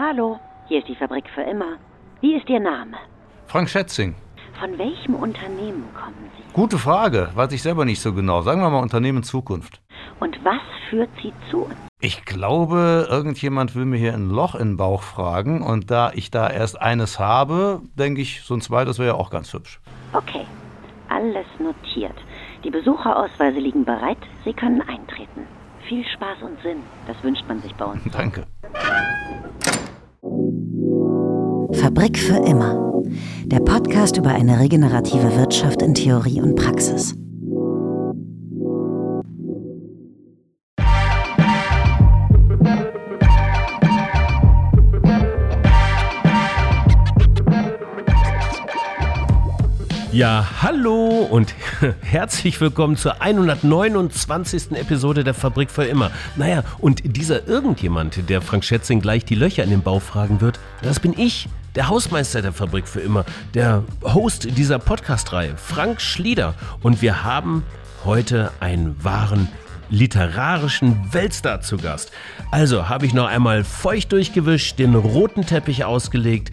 Hallo, hier ist die Fabrik für immer. Wie ist Ihr Name? Frank Schätzing. Von welchem Unternehmen kommen Sie? Gute Frage, weiß ich selber nicht so genau. Sagen wir mal Unternehmen Zukunft. Und was führt Sie zu uns? Ich glaube, irgendjemand will mir hier ein Loch in den Bauch fragen und da ich da erst eines habe, denke ich, so ein zweites wäre ja auch ganz hübsch. Okay, alles notiert. Die Besucherausweise liegen bereit. Sie können eintreten. Viel Spaß und Sinn. Das wünscht man sich bei uns. Danke. Fabrik für immer. Der Podcast über eine regenerative Wirtschaft in Theorie und Praxis. Ja, hallo und herzlich willkommen zur 129. Episode der Fabrik für immer. Naja, und dieser irgendjemand, der Frank Schätzing gleich die Löcher in den Bauch fragen wird, das bin ich, der Hausmeister der Fabrik für immer, der Host dieser Podcast-Reihe, Frank Schlieder. Und wir haben heute einen wahren literarischen Weltstar zu Gast. Also habe ich noch einmal feucht durchgewischt, den roten Teppich ausgelegt,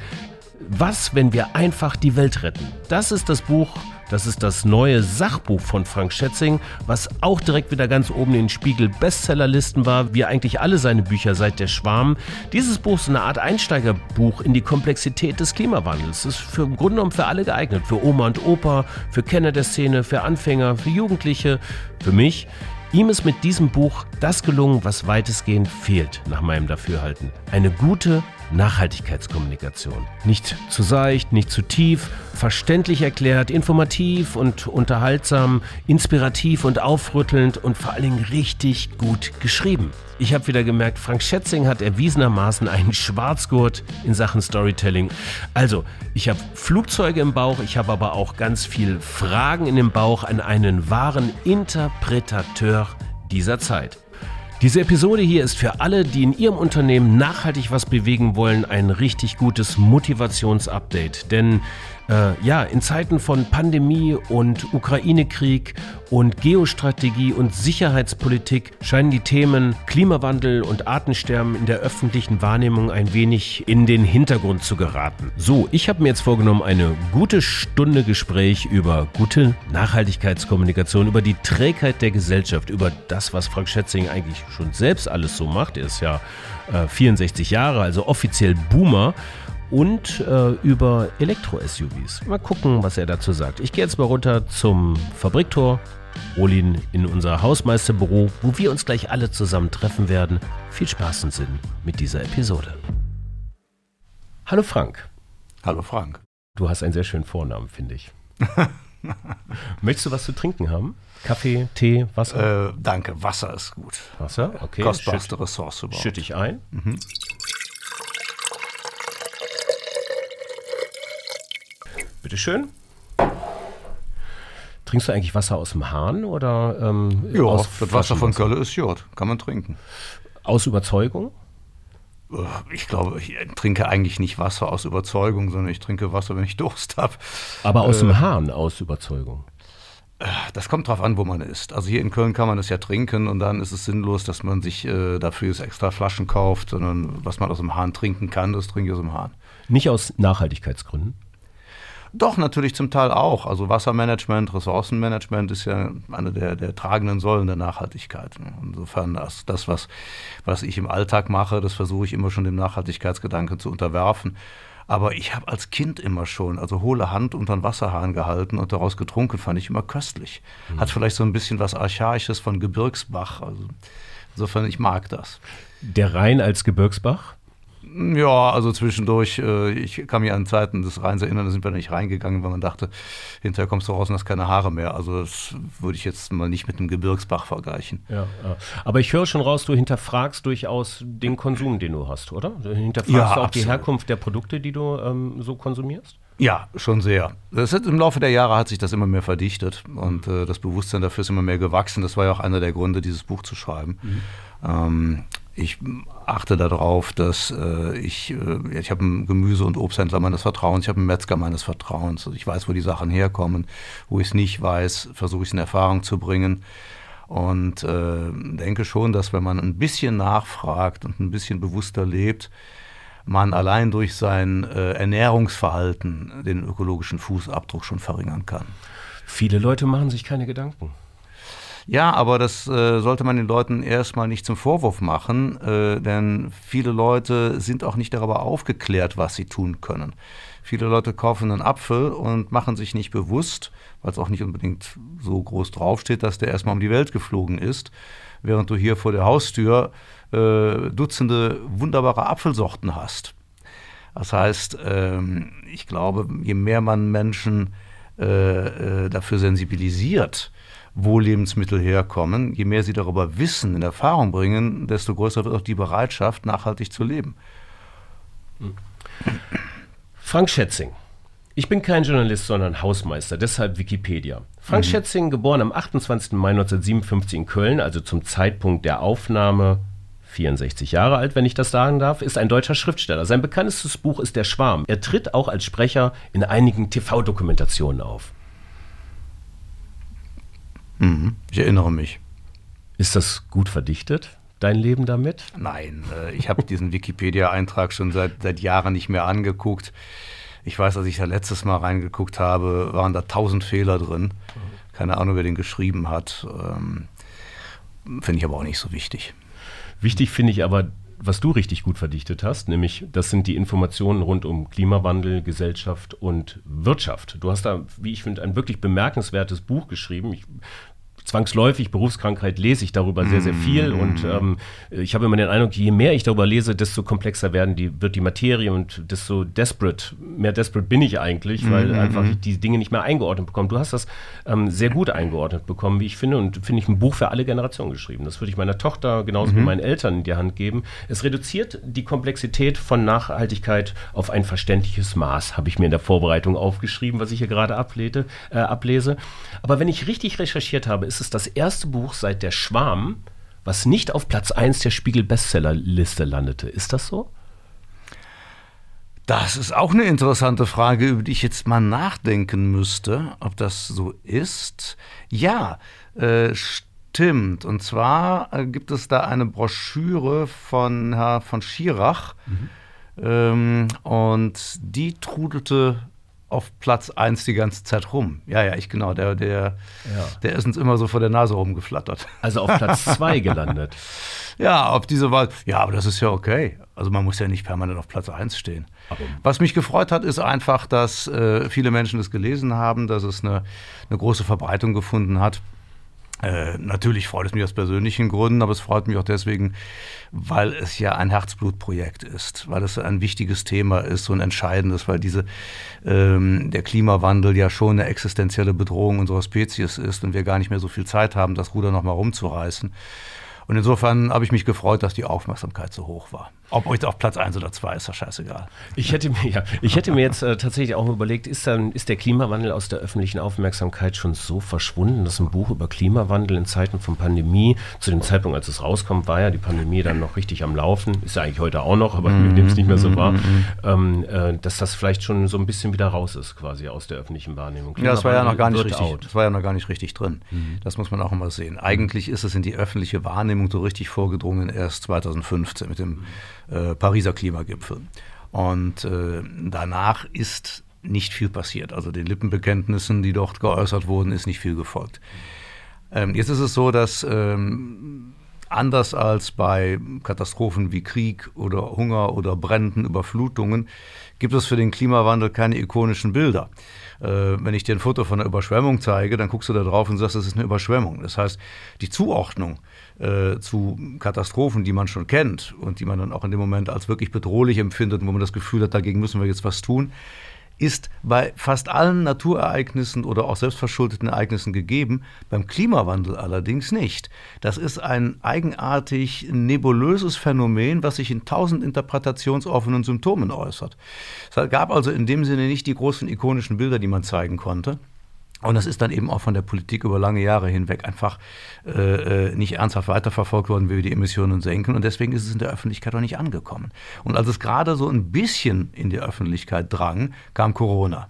was, wenn wir einfach die Welt retten? Das ist das Buch, das ist das neue Sachbuch von Frank Schätzing, was auch direkt wieder ganz oben in den Spiegel Bestsellerlisten war, wie eigentlich alle seine Bücher seit der Schwarm. Dieses Buch ist eine Art Einsteigerbuch in die Komplexität des Klimawandels. Es ist für, im Grunde genommen für alle geeignet. Für Oma und Opa, für Kenner der Szene, für Anfänger, für Jugendliche, für mich. Ihm ist mit diesem Buch das gelungen, was weitestgehend fehlt, nach meinem Dafürhalten. Eine gute Nachhaltigkeitskommunikation. Nicht zu seicht, nicht zu tief, verständlich erklärt, informativ und unterhaltsam, inspirativ und aufrüttelnd und vor allen Dingen richtig gut geschrieben. Ich habe wieder gemerkt, Frank Schätzing hat erwiesenermaßen einen Schwarzgurt in Sachen Storytelling. Also, ich habe Flugzeuge im Bauch, ich habe aber auch ganz viel Fragen in dem Bauch an einen wahren Interpretateur dieser Zeit. Diese Episode hier ist für alle, die in ihrem Unternehmen nachhaltig was bewegen wollen, ein richtig gutes Motivationsupdate. Denn äh, ja, in Zeiten von Pandemie und Ukraine-Krieg und Geostrategie und Sicherheitspolitik scheinen die Themen Klimawandel und Artensterben in der öffentlichen Wahrnehmung ein wenig in den Hintergrund zu geraten. So, ich habe mir jetzt vorgenommen, eine gute Stunde Gespräch über gute Nachhaltigkeitskommunikation, über die Trägheit der Gesellschaft, über das, was Frank Schätzing eigentlich schon selbst alles so macht. Er ist ja äh, 64 Jahre, also offiziell Boomer und äh, über Elektro-SUVs. Mal gucken, was er dazu sagt. Ich gehe jetzt mal runter zum Fabriktor, hole ihn in unser Hausmeisterbüro, wo wir uns gleich alle zusammen treffen werden. Viel Spaß und Sinn mit dieser Episode. Hallo Frank. Hallo Frank. Du hast einen sehr schönen Vornamen, finde ich. Möchtest du was zu trinken haben? Kaffee, Tee, Wasser? Äh, danke, Wasser ist gut. Wasser, okay. Kostbarste Ressource überhaupt. Schütte ich ein. Mhm. Bitteschön. Trinkst du eigentlich Wasser aus dem Hahn oder ähm, ja, aus das Wasser von Kölle ist Jod, kann man trinken. Aus Überzeugung? Äh, ich glaube, ich trinke eigentlich nicht Wasser aus Überzeugung, sondern ich trinke Wasser, wenn ich Durst habe. Aber aus äh, dem Hahn aus Überzeugung? Äh, das kommt drauf an, wo man ist. Also hier in Köln kann man es ja trinken und dann ist es sinnlos, dass man sich äh, dafür extra Flaschen kauft, sondern was man aus dem Hahn trinken kann, das trinke ich aus dem Hahn. Nicht aus Nachhaltigkeitsgründen? Doch, natürlich zum Teil auch. Also Wassermanagement, Ressourcenmanagement ist ja eine der, der tragenden Säulen der Nachhaltigkeit. Insofern das, das was, was ich im Alltag mache, das versuche ich immer schon dem Nachhaltigkeitsgedanken zu unterwerfen. Aber ich habe als Kind immer schon, also hohle Hand unter den Wasserhahn gehalten und daraus getrunken, fand ich immer köstlich. Mhm. Hat vielleicht so ein bisschen was Archaisches von Gebirgsbach. Also insofern, ich mag das. Der Rhein als Gebirgsbach? Ja, also zwischendurch, äh, ich kann mich an Zeiten des Rheins erinnern, da sind wir nicht reingegangen, weil man dachte, hinterher kommst du raus und hast keine Haare mehr. Also das würde ich jetzt mal nicht mit einem Gebirgsbach vergleichen. Ja, ja. aber ich höre schon raus, du hinterfragst durchaus den Konsum, den du hast, oder? Du hinterfragst ja, du auch absolut. die Herkunft der Produkte, die du ähm, so konsumierst? Ja, schon sehr. Das hat, Im Laufe der Jahre hat sich das immer mehr verdichtet und äh, das Bewusstsein dafür ist immer mehr gewachsen. Das war ja auch einer der Gründe, dieses Buch zu schreiben. Mhm. Ähm, ich achte darauf, dass äh, ich, äh, ich habe einen Gemüse- und Obsthändler meines Vertrauens, ich habe einen Metzger meines Vertrauens. Also ich weiß, wo die Sachen herkommen. Wo ich es nicht weiß, versuche ich es in Erfahrung zu bringen. Und äh, denke schon, dass wenn man ein bisschen nachfragt und ein bisschen bewusster lebt, man allein durch sein äh, Ernährungsverhalten den ökologischen Fußabdruck schon verringern kann. Viele Leute machen sich keine Gedanken. Ja, aber das äh, sollte man den Leuten erstmal nicht zum Vorwurf machen, äh, denn viele Leute sind auch nicht darüber aufgeklärt, was sie tun können. Viele Leute kaufen einen Apfel und machen sich nicht bewusst, weil es auch nicht unbedingt so groß draufsteht, dass der erstmal um die Welt geflogen ist, während du hier vor der Haustür äh, Dutzende wunderbare Apfelsorten hast. Das heißt, ähm, ich glaube, je mehr man Menschen äh, äh, dafür sensibilisiert, wo Lebensmittel herkommen, je mehr sie darüber wissen, in Erfahrung bringen, desto größer wird auch die Bereitschaft, nachhaltig zu leben. Frank Schätzing. Ich bin kein Journalist, sondern Hausmeister, deshalb Wikipedia. Frank mhm. Schätzing, geboren am 28. Mai 1957 in Köln, also zum Zeitpunkt der Aufnahme 64 Jahre alt, wenn ich das sagen darf, ist ein deutscher Schriftsteller. Sein bekanntestes Buch ist Der Schwarm. Er tritt auch als Sprecher in einigen TV-Dokumentationen auf. Mhm, ich erinnere mich. Ist das gut verdichtet? Dein Leben damit? Nein, äh, ich habe diesen Wikipedia-Eintrag schon seit, seit Jahren nicht mehr angeguckt. Ich weiß, als ich da letztes Mal reingeguckt habe, waren da tausend Fehler drin. Keine Ahnung, wer den geschrieben hat. Ähm, Finde ich aber auch nicht so wichtig. Wichtig finde ich aber, was du richtig gut verdichtet hast, nämlich das sind die Informationen rund um Klimawandel, Gesellschaft und Wirtschaft. Du hast da, wie ich finde, ein wirklich bemerkenswertes Buch geschrieben. Ich zwangsläufig Berufskrankheit lese ich darüber sehr, sehr viel. Mm. Und ähm, ich habe immer den Eindruck, je mehr ich darüber lese, desto komplexer werden die, wird die Materie und desto desperate, mehr desperate bin ich eigentlich, weil mm. einfach die Dinge nicht mehr eingeordnet bekommen. Du hast das ähm, sehr gut eingeordnet bekommen, wie ich finde, und finde ich ein Buch für alle Generationen geschrieben. Das würde ich meiner Tochter genauso mm. wie mhm. meinen Eltern in die Hand geben. Es reduziert die Komplexität von Nachhaltigkeit auf ein verständliches Maß, habe ich mir in der Vorbereitung aufgeschrieben, was ich hier gerade ablese, äh, ablese. Aber wenn ich richtig recherchiert habe, ist ist es das erste Buch seit Der Schwarm, was nicht auf Platz 1 der Spiegel-Bestsellerliste landete. Ist das so? Das ist auch eine interessante Frage, über die ich jetzt mal nachdenken müsste, ob das so ist. Ja, äh, stimmt. Und zwar äh, gibt es da eine Broschüre von Herr von Schirach. Mhm. Ähm, und die trudelte auf Platz 1 die ganze Zeit rum. Ja, ja, ich genau, der, der, ja. der ist uns immer so vor der Nase rumgeflattert. Also auf Platz 2 gelandet. Ja, ob diese Wahl, ja, aber das ist ja okay. Also man muss ja nicht permanent auf Platz 1 stehen. Aber Was mich gefreut hat, ist einfach, dass äh, viele Menschen das gelesen haben, dass es eine, eine große Verbreitung gefunden hat. Äh, natürlich freut es mich aus persönlichen Gründen, aber es freut mich auch deswegen, weil es ja ein Herzblutprojekt ist, weil es ein wichtiges Thema ist und entscheidendes, weil diese, ähm, der Klimawandel ja schon eine existenzielle Bedrohung unserer Spezies ist und wir gar nicht mehr so viel Zeit haben, das Ruder nochmal rumzureißen. Und insofern habe ich mich gefreut, dass die Aufmerksamkeit so hoch war. Ob jetzt auf Platz 1 oder 2 ist doch scheißegal. Ich hätte mir, ja, ich hätte mir jetzt äh, tatsächlich auch überlegt, ist, dann, ist der Klimawandel aus der öffentlichen Aufmerksamkeit schon so verschwunden, dass ein Buch über Klimawandel in Zeiten von Pandemie, zu dem Zeitpunkt, als es rauskommt, war ja die Pandemie dann noch richtig am Laufen, ist ja eigentlich heute auch noch, aber mm, wir nehmen es nicht mehr so wahr, mm, ähm, äh, dass das vielleicht schon so ein bisschen wieder raus ist, quasi aus der öffentlichen Wahrnehmung. Ja, das war ja noch gar nicht richtig, out. das war ja noch gar nicht richtig drin. Mhm. Das muss man auch immer sehen. Eigentlich ist es in die öffentliche Wahrnehmung so richtig vorgedrungen erst 2015 mit dem äh, Pariser Klimagipfel. Und äh, danach ist nicht viel passiert. Also den Lippenbekenntnissen, die dort geäußert wurden, ist nicht viel gefolgt. Ähm, jetzt ist es so, dass ähm, anders als bei Katastrophen wie Krieg oder Hunger oder Bränden, Überflutungen, gibt es für den Klimawandel keine ikonischen Bilder. Äh, wenn ich dir ein Foto von einer Überschwemmung zeige, dann guckst du da drauf und sagst, das ist eine Überschwemmung. Das heißt, die Zuordnung äh, zu Katastrophen, die man schon kennt und die man dann auch in dem Moment als wirklich bedrohlich empfindet wo man das Gefühl hat, dagegen müssen wir jetzt was tun, ist bei fast allen Naturereignissen oder auch selbstverschuldeten Ereignissen gegeben, beim Klimawandel allerdings nicht. Das ist ein eigenartig nebulöses Phänomen, was sich in tausend interpretationsoffenen Symptomen äußert. Es gab also in dem Sinne nicht die großen ikonischen Bilder, die man zeigen konnte. Und das ist dann eben auch von der Politik über lange Jahre hinweg einfach äh, äh, nicht ernsthaft weiterverfolgt worden, wie wir die Emissionen senken. Und deswegen ist es in der Öffentlichkeit auch nicht angekommen. Und als es gerade so ein bisschen in die Öffentlichkeit drang, kam Corona.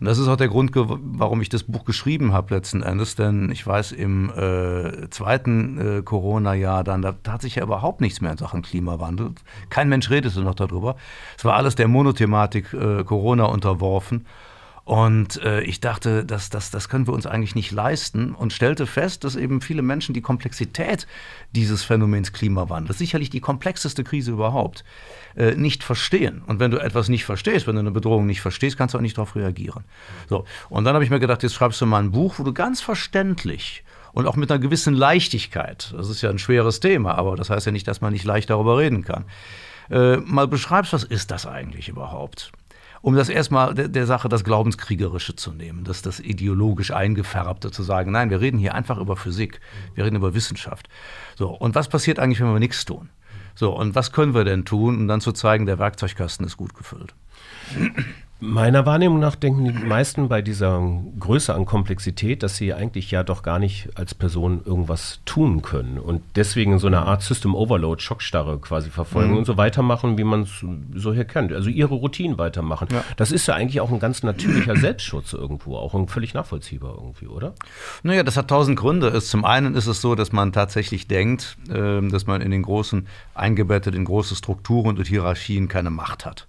Und das ist auch der Grund, warum ich das Buch geschrieben habe letzten Endes, denn ich weiß, im äh, zweiten äh, Corona-Jahr dann, da tat sich ja überhaupt nichts mehr in Sachen Klimawandel. Kein Mensch redete noch darüber. Es war alles der Monothematik äh, Corona unterworfen. Und äh, ich dachte, das, das, das können wir uns eigentlich nicht leisten und stellte fest, dass eben viele Menschen die Komplexität dieses Phänomens Klimawandel, sicherlich die komplexeste Krise überhaupt, äh, nicht verstehen. Und wenn du etwas nicht verstehst, wenn du eine Bedrohung nicht verstehst, kannst du auch nicht darauf reagieren. So. Und dann habe ich mir gedacht, jetzt schreibst du mal ein Buch, wo du ganz verständlich und auch mit einer gewissen Leichtigkeit, das ist ja ein schweres Thema, aber das heißt ja nicht, dass man nicht leicht darüber reden kann, äh, mal beschreibst, was ist das eigentlich überhaupt? Um das erstmal der, der Sache das Glaubenskriegerische zu nehmen, das, das ideologisch eingefärbte zu sagen, nein, wir reden hier einfach über Physik, wir reden über Wissenschaft. So, und was passiert eigentlich, wenn wir nichts tun? So, und was können wir denn tun, um dann zu zeigen, der Werkzeugkasten ist gut gefüllt? Meiner Wahrnehmung nach denken die meisten bei dieser Größe an Komplexität, dass sie eigentlich ja doch gar nicht als Person irgendwas tun können und deswegen so eine Art System Overload, Schockstarre quasi verfolgen mhm. und so weitermachen, wie man es so hier kennt. Also ihre Routinen weitermachen. Ja. Das ist ja eigentlich auch ein ganz natürlicher Selbstschutz irgendwo, auch ein völlig nachvollziehbar irgendwie, oder? Naja, das hat tausend Gründe. Zum einen ist es so, dass man tatsächlich denkt, ähm, dass man in den großen, eingebettet in große Strukturen und Hierarchien keine Macht hat.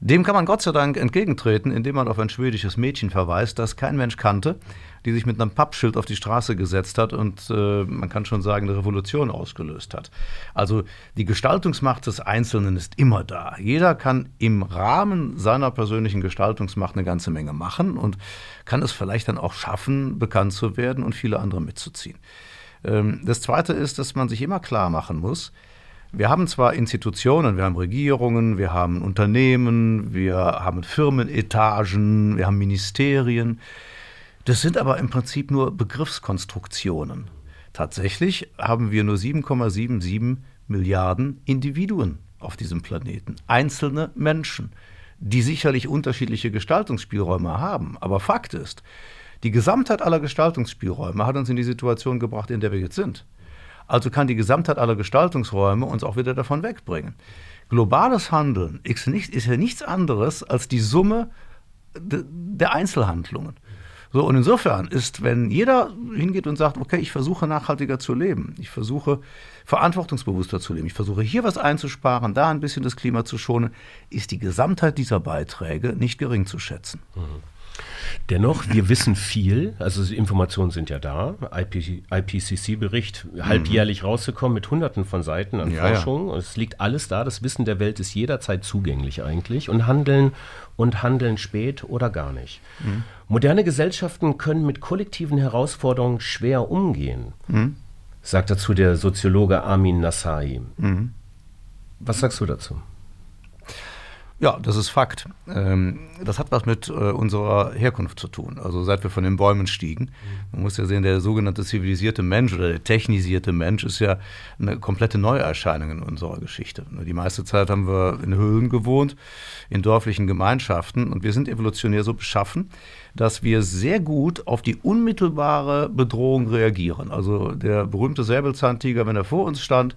Dem kann man Gott sei Dank entgegentreten, indem man auf ein schwedisches Mädchen verweist, das kein Mensch kannte, die sich mit einem Pappschild auf die Straße gesetzt hat und äh, man kann schon sagen, eine Revolution ausgelöst hat. Also die Gestaltungsmacht des Einzelnen ist immer da. Jeder kann im Rahmen seiner persönlichen Gestaltungsmacht eine ganze Menge machen und kann es vielleicht dann auch schaffen, bekannt zu werden und viele andere mitzuziehen. Ähm, das Zweite ist, dass man sich immer klar machen muss, wir haben zwar Institutionen, wir haben Regierungen, wir haben Unternehmen, wir haben Firmenetagen, wir haben Ministerien. Das sind aber im Prinzip nur Begriffskonstruktionen. Tatsächlich haben wir nur 7,77 Milliarden Individuen auf diesem Planeten, einzelne Menschen, die sicherlich unterschiedliche Gestaltungsspielräume haben. Aber Fakt ist, die Gesamtheit aller Gestaltungsspielräume hat uns in die Situation gebracht, in der wir jetzt sind. Also kann die Gesamtheit aller Gestaltungsräume uns auch wieder davon wegbringen. Globales Handeln ist, ja nichts anderes als die Summe de, der Einzelhandlungen. So, und insofern ist, wenn jeder hingeht und sagt, okay, ich versuche nachhaltiger zu leben, ich versuche verantwortungsbewusster zu leben, ich versuche hier was einzusparen, da ein bisschen das Klima zu schonen, ist die Gesamtheit dieser Beiträge nicht gering zu schätzen. Mhm. Dennoch, wir wissen viel, also die Informationen sind ja da. IP, IPCC-Bericht halbjährlich rausgekommen mit hunderten von Seiten an ja, Forschung. Ja. Es liegt alles da, das Wissen der Welt ist jederzeit zugänglich eigentlich und handeln und handeln spät oder gar nicht. Mhm. Moderne Gesellschaften können mit kollektiven Herausforderungen schwer umgehen, mhm. sagt dazu der Soziologe Armin Nassai. Mhm. Was sagst du dazu? Ja, das ist Fakt. Ähm, das hat was mit äh, unserer Herkunft zu tun. Also seit wir von den Bäumen stiegen. Man muss ja sehen, der sogenannte zivilisierte Mensch oder der technisierte Mensch ist ja eine komplette Neuerscheinung in unserer Geschichte. Die meiste Zeit haben wir in Höhlen gewohnt, in dörflichen Gemeinschaften und wir sind evolutionär so beschaffen, dass wir sehr gut auf die unmittelbare Bedrohung reagieren. Also der berühmte Säbelzahntiger, wenn er vor uns stand,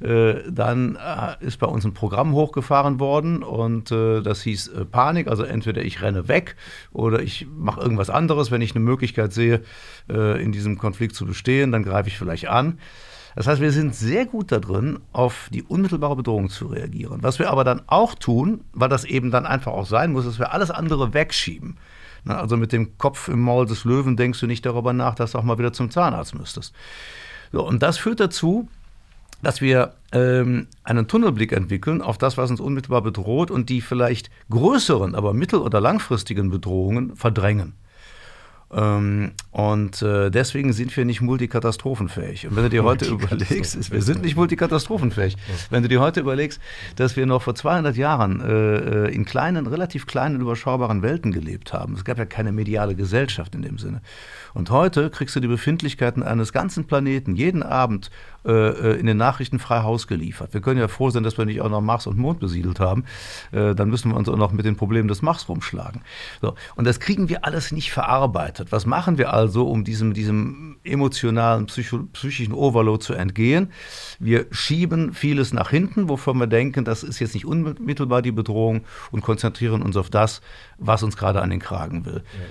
äh, dann äh, ist bei uns ein Programm hochgefahren worden und äh, das hieß äh, Panik. Also entweder ich renne weg oder ich mache irgendwas anderes. Wenn ich eine Möglichkeit sehe, äh, in diesem Konflikt zu bestehen, dann greife ich vielleicht an. Das heißt, wir sind sehr gut darin, auf die unmittelbare Bedrohung zu reagieren. Was wir aber dann auch tun, weil das eben dann einfach auch sein muss, dass wir alles andere wegschieben. Also mit dem Kopf im Maul des Löwen denkst du nicht darüber nach, dass du auch mal wieder zum Zahnarzt müsstest. So, und das führt dazu, dass wir ähm, einen Tunnelblick entwickeln auf das, was uns unmittelbar bedroht und die vielleicht größeren, aber mittel- oder langfristigen Bedrohungen verdrängen. Ähm, und äh, deswegen sind wir nicht multikatastrophenfähig. Und wenn du dir heute überlegst, wir sind nicht multikatastrophenfähig. Wenn du dir heute überlegst, dass wir noch vor 200 Jahren äh, äh, in kleinen, relativ kleinen, überschaubaren Welten gelebt haben. Es gab ja keine mediale Gesellschaft in dem Sinne. Und heute kriegst du die Befindlichkeiten eines ganzen Planeten jeden Abend äh, in den Nachrichten frei Haus geliefert. Wir können ja froh sein, dass wir nicht auch noch Mars und Mond besiedelt haben. Äh, dann müssen wir uns auch noch mit den Problemen des Mars rumschlagen. So. Und das kriegen wir alles nicht verarbeitet. Was machen wir also, um diesem, diesem emotionalen, psycho, psychischen Overload zu entgehen? Wir schieben vieles nach hinten, wovon wir denken, das ist jetzt nicht unmittelbar die Bedrohung und konzentrieren uns auf das, was uns gerade an den Kragen will. Ja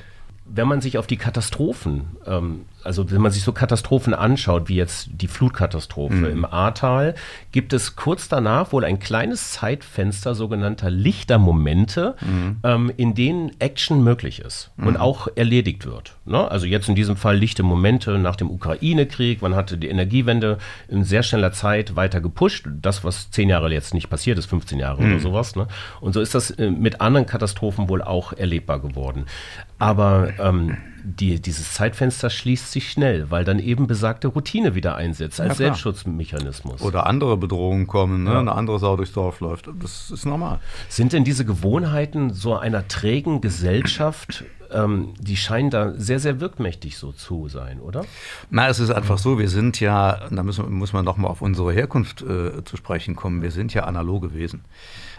wenn man sich auf die Katastrophen, ähm, also wenn man sich so Katastrophen anschaut, wie jetzt die Flutkatastrophe mhm. im Ahrtal, gibt es kurz danach wohl ein kleines Zeitfenster sogenannter Lichtermomente, mhm. ähm, in denen Action möglich ist mhm. und auch erledigt wird. Ne? Also jetzt in diesem Fall lichte Momente nach dem Ukraine-Krieg, man hatte die Energiewende in sehr schneller Zeit weiter gepusht, das, was zehn Jahre jetzt nicht passiert ist, 15 Jahre oder mhm. sowas. Ne? Und so ist das äh, mit anderen Katastrophen wohl auch erlebbar geworden. Aber ähm, die, dieses Zeitfenster schließt sich schnell, weil dann eben besagte Routine wieder einsetzt als ja, Selbstschutzmechanismus. Oder andere Bedrohungen kommen, ne? Ja. eine andere Sau durchs Dorf läuft. Das ist normal. Sind denn diese Gewohnheiten so einer trägen Gesellschaft ähm, die scheinen da sehr, sehr wirkmächtig so zu sein, oder? Na, es ist einfach so, wir sind ja, da müssen, muss man nochmal auf unsere Herkunft äh, zu sprechen kommen, wir sind ja analoge Wesen.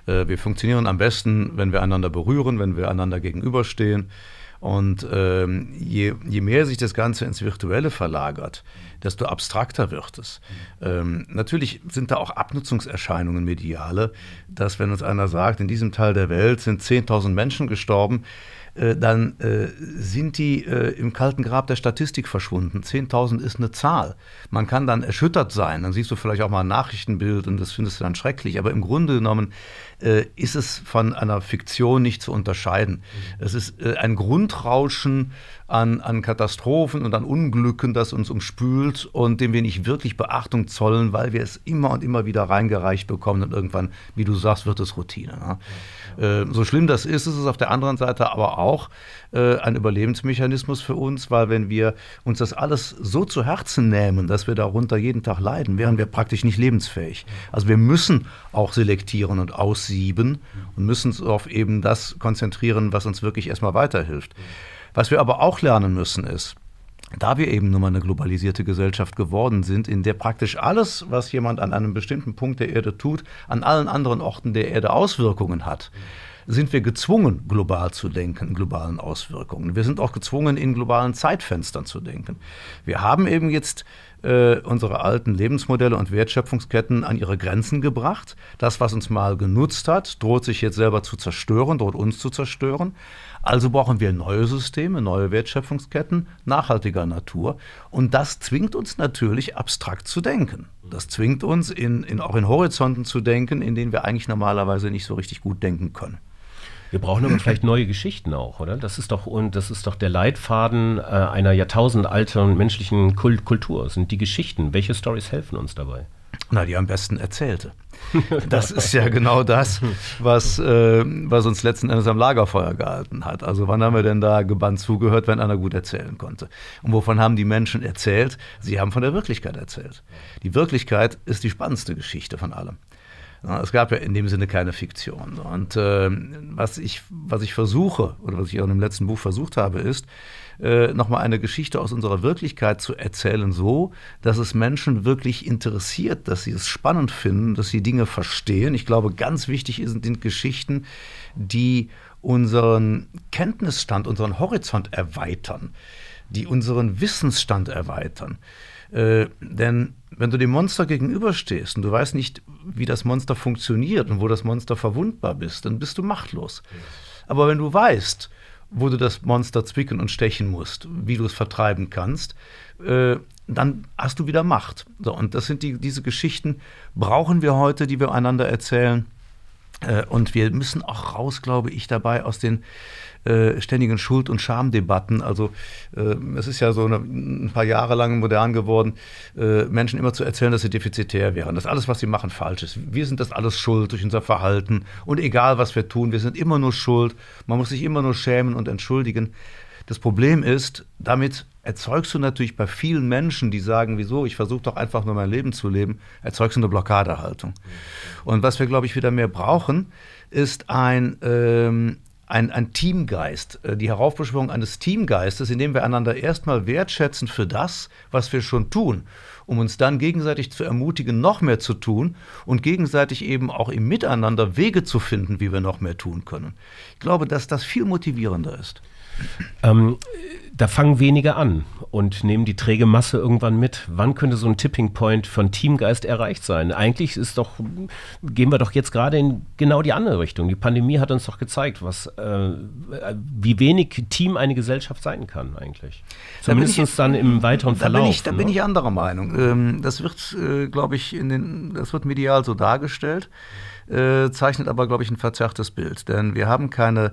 Äh, wir funktionieren am besten, wenn wir einander berühren, wenn wir einander gegenüberstehen. Und ähm, je, je mehr sich das Ganze ins Virtuelle verlagert, desto abstrakter wird es. Ähm, natürlich sind da auch Abnutzungserscheinungen mediale, dass wenn uns einer sagt, in diesem Teil der Welt sind 10.000 Menschen gestorben, äh, dann äh, sind die äh, im kalten Grab der Statistik verschwunden. 10.000 ist eine Zahl. Man kann dann erschüttert sein, dann siehst du vielleicht auch mal ein Nachrichtenbild und das findest du dann schrecklich. Aber im Grunde genommen äh, ist es von einer Fiktion nicht zu unterscheiden. Mhm. Es ist äh, ein Grundrauschen an, an Katastrophen und an Unglücken, das uns umspült und dem wir nicht wirklich Beachtung zollen, weil wir es immer und immer wieder reingereicht bekommen und irgendwann, wie du sagst, wird es Routine. Ne? Äh, so schlimm das ist, ist es auf der anderen Seite aber auch äh, ein Überlebensmechanismus für uns, weil wenn wir uns das alles so zu Herzen nehmen, dass wir darunter jeden Tag leiden, wären wir praktisch nicht lebensfähig. Also wir müssen auch selektieren und aussieben und müssen uns auf eben das konzentrieren, was uns wirklich erstmal weiterhilft. Was wir aber auch lernen müssen ist, da wir eben nun mal eine globalisierte Gesellschaft geworden sind, in der praktisch alles, was jemand an einem bestimmten Punkt der Erde tut, an allen anderen Orten der Erde Auswirkungen hat, sind wir gezwungen, global zu denken, globalen Auswirkungen. Wir sind auch gezwungen, in globalen Zeitfenstern zu denken. Wir haben eben jetzt äh, unsere alten Lebensmodelle und Wertschöpfungsketten an ihre Grenzen gebracht. Das, was uns mal genutzt hat, droht sich jetzt selber zu zerstören, droht uns zu zerstören. Also brauchen wir neue Systeme, neue Wertschöpfungsketten nachhaltiger Natur. Und das zwingt uns natürlich abstrakt zu denken. Das zwingt uns in, in, auch in Horizonten zu denken, in denen wir eigentlich normalerweise nicht so richtig gut denken können. Wir brauchen aber vielleicht neue Geschichten auch, oder? Das ist doch, und das ist doch der Leitfaden äh, einer jahrtausendalten menschlichen Kult Kultur. sind die Geschichten. Welche Stories helfen uns dabei? Na, die am besten erzählte. Das ist ja genau das, was, äh, was uns letzten Endes am Lagerfeuer gehalten hat. Also wann haben wir denn da gebannt zugehört, wenn einer gut erzählen konnte? Und wovon haben die Menschen erzählt? Sie haben von der Wirklichkeit erzählt. Die Wirklichkeit ist die spannendste Geschichte von allem. Es gab ja in dem Sinne keine Fiktion. Und äh, was, ich, was ich versuche, oder was ich auch im letzten Buch versucht habe, ist, äh, nochmal eine Geschichte aus unserer Wirklichkeit zu erzählen, so, dass es Menschen wirklich interessiert, dass sie es spannend finden, dass sie Dinge verstehen. Ich glaube, ganz wichtig sind, Geschichten, die unseren Kenntnisstand, unseren Horizont erweitern, die unseren Wissensstand erweitern. Äh, denn wenn du dem Monster gegenüberstehst und du weißt nicht, wie das Monster funktioniert und wo das Monster verwundbar bist, dann bist du machtlos. Aber wenn du weißt, wo du das Monster zwicken und stechen musst, wie du es vertreiben kannst, äh, dann hast du wieder Macht. So, und das sind die, diese Geschichten, brauchen wir heute, die wir einander erzählen. Äh, und wir müssen auch raus, glaube ich, dabei aus den äh, ständigen Schuld- und Schamdebatten. Also äh, es ist ja so eine, ein paar Jahre lang modern geworden, äh, Menschen immer zu erzählen, dass sie defizitär wären, dass alles, was sie machen, falsch ist. Wir sind das alles schuld durch unser Verhalten und egal, was wir tun, wir sind immer nur schuld. Man muss sich immer nur schämen und entschuldigen. Das Problem ist, damit erzeugst du natürlich bei vielen Menschen, die sagen, wieso, ich versuche doch einfach nur mein Leben zu leben, erzeugst du eine Blockadehaltung. Und was wir, glaube ich, wieder mehr brauchen, ist ein, ähm, ein, ein Teamgeist, äh, die Heraufbeschwörung eines Teamgeistes, in dem wir einander erstmal wertschätzen für das, was wir schon tun um uns dann gegenseitig zu ermutigen, noch mehr zu tun und gegenseitig eben auch im Miteinander Wege zu finden, wie wir noch mehr tun können. Ich glaube, dass das viel motivierender ist. Ähm, da fangen wenige an und nehmen die träge Masse irgendwann mit. Wann könnte so ein Tipping Point von Teamgeist erreicht sein? Eigentlich ist doch, gehen wir doch jetzt gerade in genau die andere Richtung. Die Pandemie hat uns doch gezeigt, was, äh, wie wenig Team eine Gesellschaft sein kann eigentlich. Zumindest ich, dann im weiteren Verlauf. Da bin ich, da bin ich anderer Meinung. Ähm, das wird, äh, glaube ich, in den, das wird medial so dargestellt, äh, zeichnet aber, glaube ich, ein verzerrtes Bild. Denn wir haben keine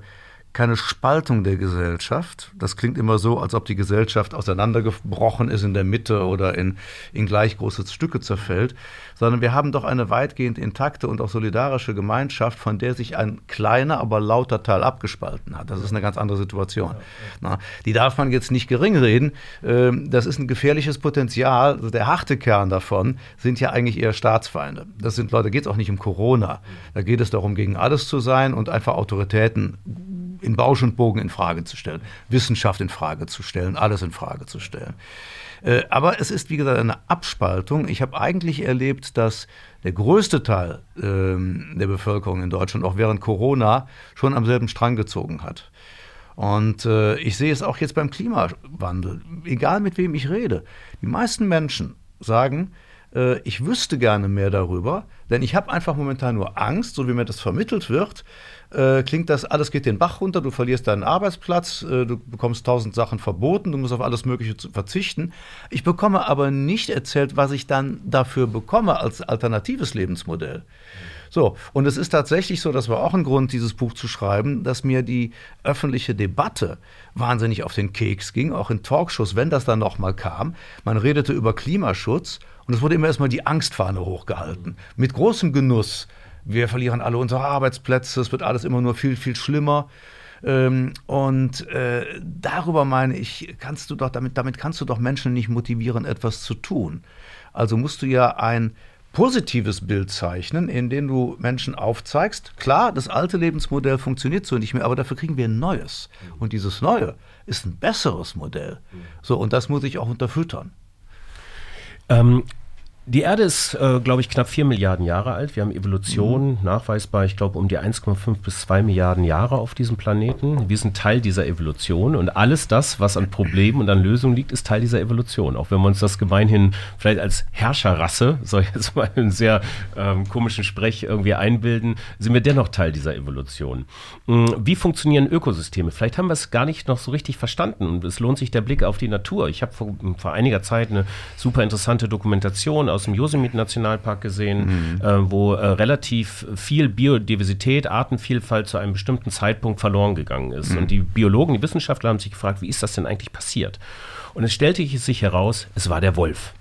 keine Spaltung der Gesellschaft. Das klingt immer so, als ob die Gesellschaft auseinandergebrochen ist in der Mitte oder in, in gleich große Stücke zerfällt, sondern wir haben doch eine weitgehend intakte und auch solidarische Gemeinschaft, von der sich ein kleiner, aber lauter Teil abgespalten hat. Das ist eine ganz andere Situation. Na, die darf man jetzt nicht gering reden. Ähm, das ist ein gefährliches Potenzial. Also der harte Kern davon sind ja eigentlich eher Staatsfeinde. Das sind Leute, da geht es auch nicht um Corona. Da geht es darum, gegen alles zu sein und einfach Autoritäten in Bausch und Bogen in Frage zu stellen, Wissenschaft in Frage zu stellen, alles in Frage zu stellen. Äh, aber es ist, wie gesagt, eine Abspaltung. Ich habe eigentlich erlebt, dass der größte Teil ähm, der Bevölkerung in Deutschland auch während Corona schon am selben Strang gezogen hat. Und äh, ich sehe es auch jetzt beim Klimawandel, egal mit wem ich rede. Die meisten Menschen sagen, äh, ich wüsste gerne mehr darüber, denn ich habe einfach momentan nur Angst, so wie mir das vermittelt wird, äh, klingt das, alles geht den Bach runter, du verlierst deinen Arbeitsplatz, äh, du bekommst tausend Sachen verboten, du musst auf alles Mögliche verzichten. Ich bekomme aber nicht erzählt, was ich dann dafür bekomme als alternatives Lebensmodell. So, und es ist tatsächlich so, das war auch ein Grund, dieses Buch zu schreiben, dass mir die öffentliche Debatte wahnsinnig auf den Keks ging, auch in Talkshows, wenn das dann nochmal kam. Man redete über Klimaschutz und es wurde immer erstmal die Angstfahne hochgehalten. Mit großem Genuss wir verlieren alle unsere Arbeitsplätze, es wird alles immer nur viel, viel schlimmer. Ähm, und äh, darüber meine ich, kannst du doch, damit, damit kannst du doch Menschen nicht motivieren, etwas zu tun. Also musst du ja ein positives Bild zeichnen, in dem du Menschen aufzeigst, klar, das alte Lebensmodell funktioniert so nicht mehr, aber dafür kriegen wir ein neues. Und dieses neue ist ein besseres Modell. So, und das muss ich auch unterfüttern. Ähm, die Erde ist, äh, glaube ich, knapp 4 Milliarden Jahre alt. Wir haben Evolution mhm. nachweisbar, ich glaube, um die 1,5 bis 2 Milliarden Jahre auf diesem Planeten. Wir sind Teil dieser Evolution und alles das, was an Problemen und an Lösungen liegt, ist Teil dieser Evolution. Auch wenn wir uns das gemeinhin vielleicht als Herrscherrasse, soll ich jetzt mal einen sehr ähm, komischen Sprech irgendwie einbilden, sind wir dennoch Teil dieser Evolution. Mhm. Wie funktionieren Ökosysteme? Vielleicht haben wir es gar nicht noch so richtig verstanden und es lohnt sich der Blick auf die Natur. Ich habe vor, vor einiger Zeit eine super interessante Dokumentation aus dem Yosemite-Nationalpark gesehen, mhm. äh, wo äh, relativ viel Biodiversität, Artenvielfalt zu einem bestimmten Zeitpunkt verloren gegangen ist. Mhm. Und die Biologen, die Wissenschaftler haben sich gefragt, wie ist das denn eigentlich passiert? Und es stellte sich heraus, es war der Wolf.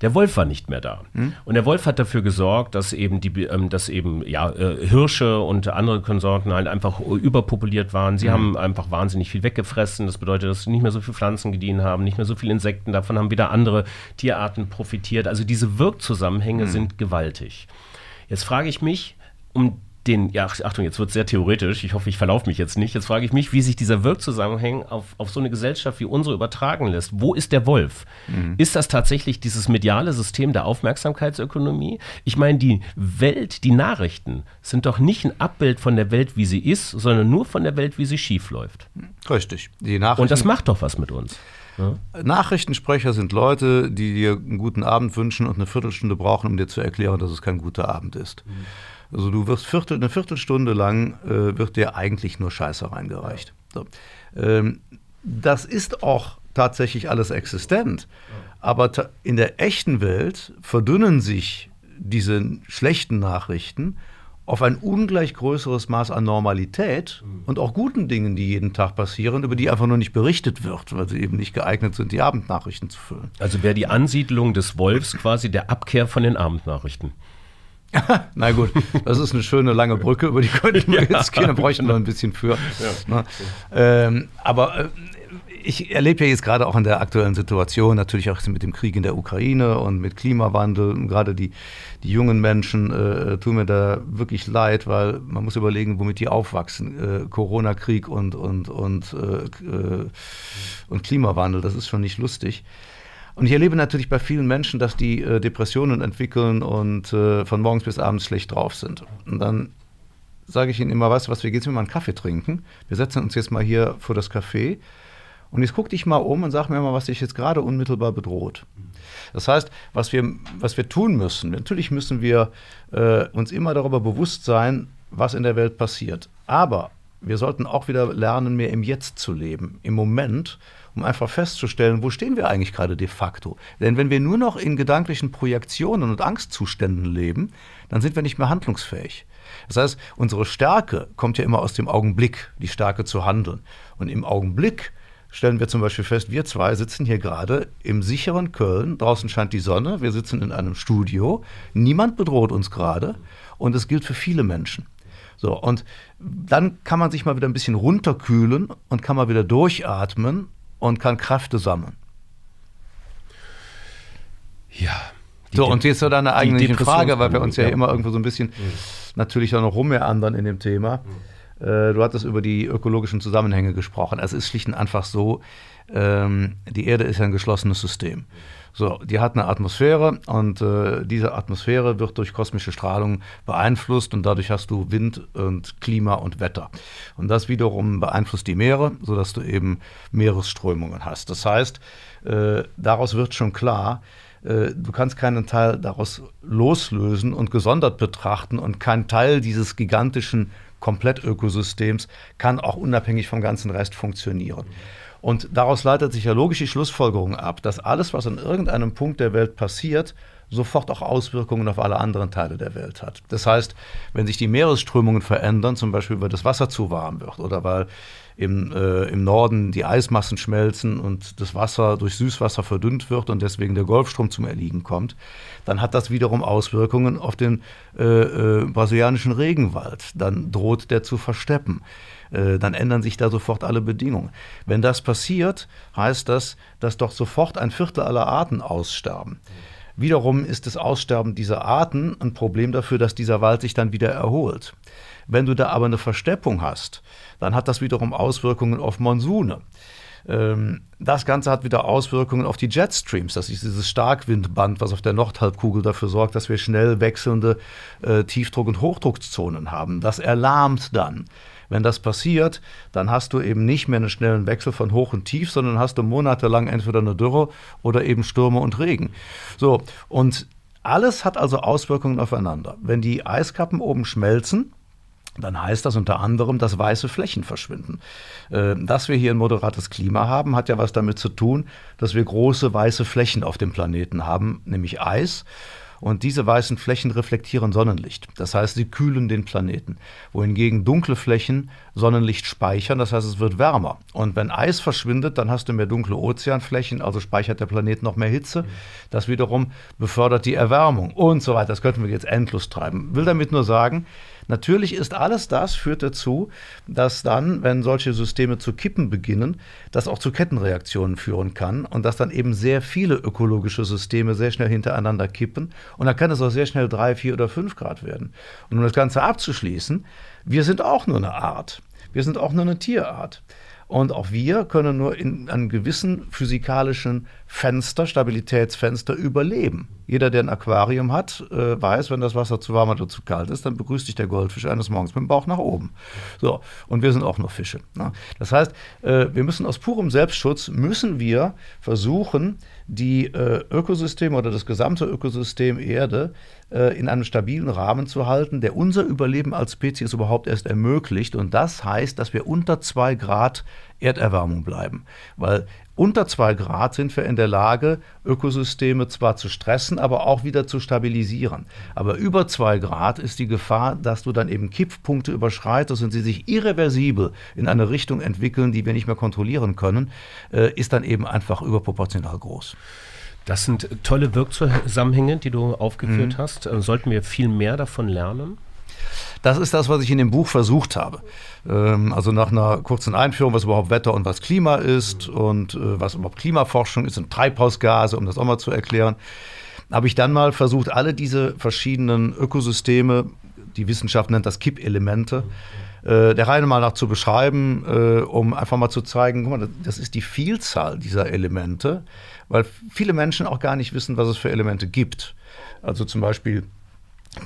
Der Wolf war nicht mehr da. Hm? Und der Wolf hat dafür gesorgt, dass eben die, ähm, dass eben ja, äh, Hirsche und andere Konsorten halt einfach überpopuliert waren. Sie hm. haben einfach wahnsinnig viel weggefressen. Das bedeutet, dass sie nicht mehr so viele Pflanzen gediehen haben, nicht mehr so viele Insekten. Davon haben wieder andere Tierarten profitiert. Also diese Wirkzusammenhänge hm. sind gewaltig. Jetzt frage ich mich, um den, ja, Achtung, jetzt wird es sehr theoretisch, ich hoffe, ich verlaufe mich jetzt nicht. Jetzt frage ich mich, wie sich dieser Wirkzusammenhang auf, auf so eine Gesellschaft wie unsere übertragen lässt. Wo ist der Wolf? Mhm. Ist das tatsächlich dieses mediale System der Aufmerksamkeitsökonomie? Ich meine, die Welt, die Nachrichten sind doch nicht ein Abbild von der Welt, wie sie ist, sondern nur von der Welt, wie sie schief läuft. Richtig. Die Nachrichten Und das macht doch was mit uns. Nachrichtensprecher sind Leute, die dir einen guten Abend wünschen und eine Viertelstunde brauchen, um dir zu erklären, dass es kein guter Abend ist. Mhm. Also du wirst Viertel, eine Viertelstunde lang äh, wird dir eigentlich nur Scheiße reingereicht. So. Ähm, das ist auch tatsächlich alles existent. Aber in der echten Welt verdünnen sich diese schlechten Nachrichten auf ein ungleich größeres Maß an Normalität und auch guten Dingen, die jeden Tag passieren, über die einfach nur nicht berichtet wird, weil sie eben nicht geeignet sind, die Abendnachrichten zu füllen. Also wäre die Ansiedlung des Wolfs quasi der Abkehr von den Abendnachrichten. Na gut, das ist eine schöne lange Brücke, über die könnten wir ja. jetzt gehen, da bräuchten wir ein bisschen für. Ja. Ähm, aber äh, ich erlebe ja jetzt gerade auch in der aktuellen Situation, natürlich auch mit dem Krieg in der Ukraine und mit Klimawandel, und gerade die, die jungen Menschen äh, tun mir da wirklich leid, weil man muss überlegen, womit die aufwachsen. Äh, Corona-Krieg und, und, und, äh, äh und Klimawandel, das ist schon nicht lustig. Und ich erlebe natürlich bei vielen Menschen, dass die äh, Depressionen entwickeln und äh, von morgens bis abends schlecht drauf sind. Und dann sage ich ihnen immer, weißt du was, wir gehen jetzt mal einen Kaffee trinken. Wir setzen uns jetzt mal hier vor das Café. Und jetzt guck dich mal um und sag mir mal, was dich jetzt gerade unmittelbar bedroht. Das heißt, was wir, was wir tun müssen, natürlich müssen wir äh, uns immer darüber bewusst sein, was in der Welt passiert. Aber wir sollten auch wieder lernen, mehr im Jetzt zu leben, im Moment, um einfach festzustellen, wo stehen wir eigentlich gerade de facto. Denn wenn wir nur noch in gedanklichen Projektionen und Angstzuständen leben, dann sind wir nicht mehr handlungsfähig. Das heißt, unsere Stärke kommt ja immer aus dem Augenblick, die Stärke zu handeln. Und im Augenblick stellen wir zum Beispiel fest, wir zwei sitzen hier gerade im sicheren Köln, draußen scheint die Sonne, wir sitzen in einem Studio, niemand bedroht uns gerade und es gilt für viele Menschen. So, und dann kann man sich mal wieder ein bisschen runterkühlen und kann mal wieder durchatmen und kann Kräfte sammeln. Ja. So, und jetzt zu deiner eigentlichen Frage, weil wir uns ja, ja, immer irgendwo so ein bisschen mhm. natürlich da noch rummeandern in dem Thema. Mhm. Äh, du hattest über die ökologischen Zusammenhänge gesprochen. Es ist schlicht und einfach so, ähm, die Erde ist ja ein geschlossenes System. So, die hat eine Atmosphäre und äh, diese Atmosphäre wird durch kosmische Strahlung beeinflusst und dadurch hast du Wind und Klima und Wetter. Und das wiederum beeinflusst die Meere, sodass du eben Meeresströmungen hast. Das heißt, äh, daraus wird schon klar, äh, du kannst keinen Teil daraus loslösen und gesondert betrachten und kein Teil dieses gigantischen Komplettökosystems kann auch unabhängig vom ganzen Rest funktionieren. Und daraus leitet sich ja logisch die Schlussfolgerung ab, dass alles, was an irgendeinem Punkt der Welt passiert, sofort auch Auswirkungen auf alle anderen Teile der Welt hat. Das heißt, wenn sich die Meeresströmungen verändern, zum Beispiel weil das Wasser zu warm wird oder weil im, äh, im Norden die Eismassen schmelzen und das Wasser durch Süßwasser verdünnt wird und deswegen der Golfstrom zum Erliegen kommt, dann hat das wiederum Auswirkungen auf den äh, äh, brasilianischen Regenwald. Dann droht der zu versteppen. Äh, dann ändern sich da sofort alle Bedingungen. Wenn das passiert, heißt das, dass doch sofort ein Viertel aller Arten aussterben. Wiederum ist das Aussterben dieser Arten ein Problem dafür, dass dieser Wald sich dann wieder erholt. Wenn du da aber eine Versteppung hast, dann hat das wiederum Auswirkungen auf Monsune. Ähm, das Ganze hat wieder Auswirkungen auf die Jetstreams. Das ist dieses Starkwindband, was auf der Nordhalbkugel dafür sorgt, dass wir schnell wechselnde äh, Tiefdruck- und Hochdruckzonen haben. Das erlahmt dann. Wenn das passiert, dann hast du eben nicht mehr einen schnellen Wechsel von hoch und tief, sondern hast du monatelang entweder eine Dürre oder eben Stürme und Regen. So, und alles hat also Auswirkungen aufeinander. Wenn die Eiskappen oben schmelzen, dann heißt das unter anderem, dass weiße Flächen verschwinden. Äh, dass wir hier ein moderates Klima haben, hat ja was damit zu tun, dass wir große weiße Flächen auf dem Planeten haben, nämlich Eis. Und diese weißen Flächen reflektieren Sonnenlicht. Das heißt, sie kühlen den Planeten. Wohingegen dunkle Flächen Sonnenlicht speichern, das heißt, es wird wärmer. Und wenn Eis verschwindet, dann hast du mehr dunkle Ozeanflächen, also speichert der Planet noch mehr Hitze. Das wiederum befördert die Erwärmung und so weiter. Das könnten wir jetzt endlos treiben. Will damit nur sagen, Natürlich ist alles das, führt dazu, dass dann, wenn solche Systeme zu kippen beginnen, das auch zu Kettenreaktionen führen kann und dass dann eben sehr viele ökologische Systeme sehr schnell hintereinander kippen. Und dann kann es auch sehr schnell drei, vier oder fünf Grad werden. Und um das Ganze abzuschließen, wir sind auch nur eine Art. Wir sind auch nur eine Tierart. Und auch wir können nur in einem gewissen physikalischen Fenster, Stabilitätsfenster überleben. Jeder, der ein Aquarium hat, äh, weiß, wenn das Wasser zu warm oder zu kalt ist, dann begrüßt dich der Goldfisch eines Morgens mit dem Bauch nach oben. So, und wir sind auch nur Fische. Ne? Das heißt, äh, wir müssen aus purem Selbstschutz, müssen wir versuchen, die äh, Ökosysteme oder das gesamte Ökosystem Erde in einem stabilen Rahmen zu halten, der unser Überleben als Spezies überhaupt erst ermöglicht. Und das heißt, dass wir unter zwei Grad Erderwärmung bleiben. Weil unter zwei Grad sind wir in der Lage, Ökosysteme zwar zu stressen, aber auch wieder zu stabilisieren. Aber über zwei Grad ist die Gefahr, dass du dann eben Kipppunkte überschreitest und sie sich irreversibel in eine Richtung entwickeln, die wir nicht mehr kontrollieren können, äh, ist dann eben einfach überproportional groß. Das sind tolle Wirkzusammenhänge, die du aufgeführt mhm. hast. Äh, sollten wir viel mehr davon lernen? Das ist das, was ich in dem Buch versucht habe. Ähm, also nach einer kurzen Einführung, was überhaupt Wetter und was Klima ist und äh, was überhaupt Klimaforschung ist und Treibhausgase, um das auch mal zu erklären, habe ich dann mal versucht, alle diese verschiedenen Ökosysteme, die Wissenschaft nennt das Kippelemente, äh, der Reihe mal nach zu beschreiben, äh, um einfach mal zu zeigen, guck mal, das ist die Vielzahl dieser Elemente, weil viele Menschen auch gar nicht wissen, was es für Elemente gibt. Also zum Beispiel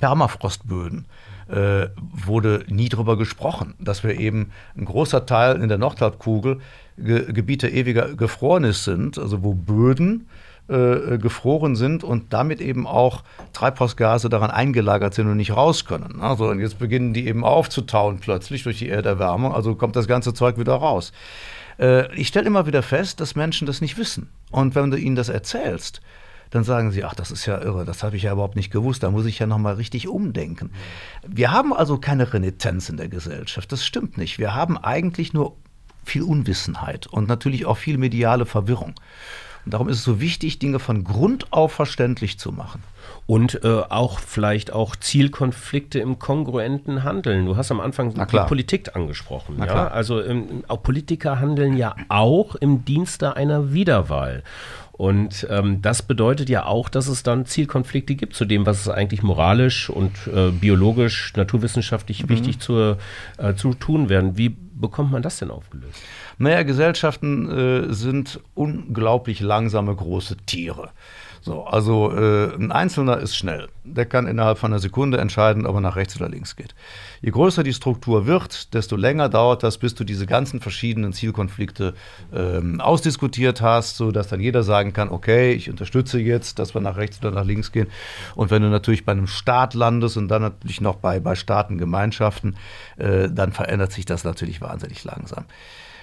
Permafrostböden äh, wurde nie darüber gesprochen, dass wir eben ein großer Teil in der Nordhalbkugel Ge Gebiete ewiger Gefrorenes sind, also wo Böden äh, gefroren sind und damit eben auch Treibhausgase daran eingelagert sind und nicht raus können. Also und jetzt beginnen die eben aufzutauen plötzlich durch die Erderwärmung, also kommt das ganze Zeug wieder raus. Äh, ich stelle immer wieder fest, dass Menschen das nicht wissen. Und wenn du ihnen das erzählst, dann sagen sie, ach, das ist ja irre, das habe ich ja überhaupt nicht gewusst, da muss ich ja nochmal richtig umdenken. Wir haben also keine Renitenz in der Gesellschaft, das stimmt nicht. Wir haben eigentlich nur viel Unwissenheit und natürlich auch viel mediale Verwirrung. Und darum ist es so wichtig, Dinge von Grund auf verständlich zu machen. Und äh, auch vielleicht auch Zielkonflikte im kongruenten Handeln. Du hast am Anfang die Politik angesprochen. Ja? Also ähm, auch Politiker handeln ja auch im Dienste einer Wiederwahl. Und ähm, das bedeutet ja auch, dass es dann Zielkonflikte gibt zu dem, was es eigentlich moralisch und äh, biologisch, naturwissenschaftlich mhm. wichtig zu, äh, zu tun werden. Wie bekommt man das denn aufgelöst? Naja, Gesellschaften äh, sind unglaublich langsame große Tiere. So, also äh, ein Einzelner ist schnell. Der kann innerhalb von einer Sekunde entscheiden, ob er nach rechts oder links geht. Je größer die Struktur wird, desto länger dauert das, bis du diese ganzen verschiedenen Zielkonflikte ähm, ausdiskutiert hast, sodass dann jeder sagen kann, okay, ich unterstütze jetzt, dass wir nach rechts oder nach links gehen. Und wenn du natürlich bei einem Staat landest und dann natürlich noch bei, bei Staatengemeinschaften, äh, dann verändert sich das natürlich wahnsinnig langsam.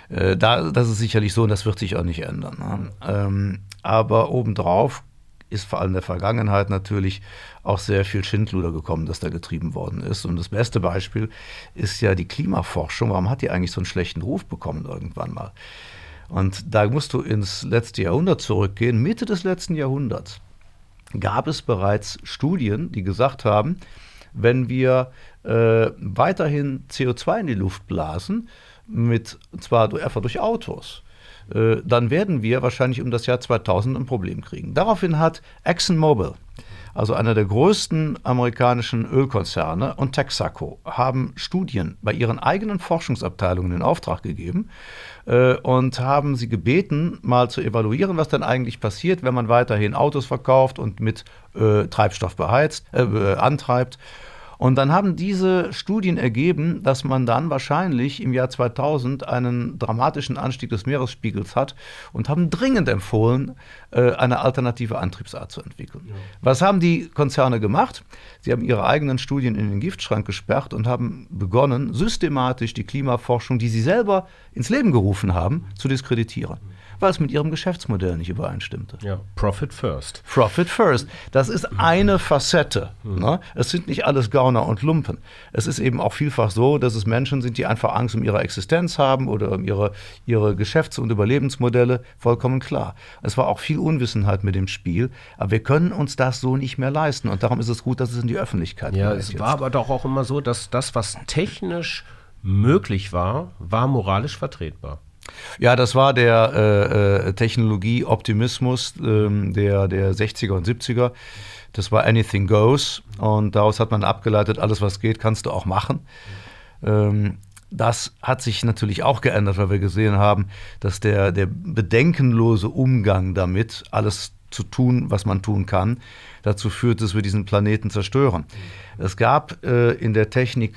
Äh, da, das ist sicherlich so und das wird sich auch nicht ändern. Ne? Ähm, aber obendrauf ist vor allem in der Vergangenheit natürlich auch sehr viel Schindluder gekommen, das da getrieben worden ist. Und das beste Beispiel ist ja die Klimaforschung. Warum hat die eigentlich so einen schlechten Ruf bekommen irgendwann mal? Und da musst du ins letzte Jahrhundert zurückgehen. Mitte des letzten Jahrhunderts gab es bereits Studien, die gesagt haben, wenn wir äh, weiterhin CO2 in die Luft blasen, mit, zwar einfach durch Autos, dann werden wir wahrscheinlich um das Jahr 2000 ein Problem kriegen. Daraufhin hat ExxonMobil, also einer der größten amerikanischen Ölkonzerne, und Texaco haben Studien bei ihren eigenen Forschungsabteilungen in Auftrag gegeben äh, und haben sie gebeten, mal zu evaluieren, was dann eigentlich passiert, wenn man weiterhin Autos verkauft und mit äh, Treibstoff beheizt, äh, antreibt. Und dann haben diese Studien ergeben, dass man dann wahrscheinlich im Jahr 2000 einen dramatischen Anstieg des Meeresspiegels hat und haben dringend empfohlen, äh, eine alternative Antriebsart zu entwickeln. Ja. Was haben die Konzerne gemacht? Sie haben ihre eigenen Studien in den Giftschrank gesperrt und haben begonnen, systematisch die Klimaforschung, die sie selber ins Leben gerufen haben, zu diskreditieren weil es mit ihrem Geschäftsmodell nicht übereinstimmte. Ja, Profit First. Profit First. Das ist eine Facette. Mhm. Ne? Es sind nicht alles Gauner und Lumpen. Es ist eben auch vielfach so, dass es Menschen sind, die einfach Angst um ihre Existenz haben oder um ihre, ihre Geschäfts- und Überlebensmodelle. Vollkommen klar. Es war auch viel Unwissenheit mit dem Spiel, aber wir können uns das so nicht mehr leisten. Und darum ist es gut, dass es in die Öffentlichkeit Ja, es war aber doch auch immer so, dass das, was technisch möglich war, war moralisch vertretbar. Ja, das war der äh, äh, Technologie-Optimismus ähm, der, der 60er und 70er. Das war Anything Goes und daraus hat man abgeleitet, alles was geht, kannst du auch machen. Ähm, das hat sich natürlich auch geändert, weil wir gesehen haben, dass der, der bedenkenlose Umgang damit, alles zu tun, was man tun kann, dazu führt, dass wir diesen Planeten zerstören. Es gab äh, in der Technik,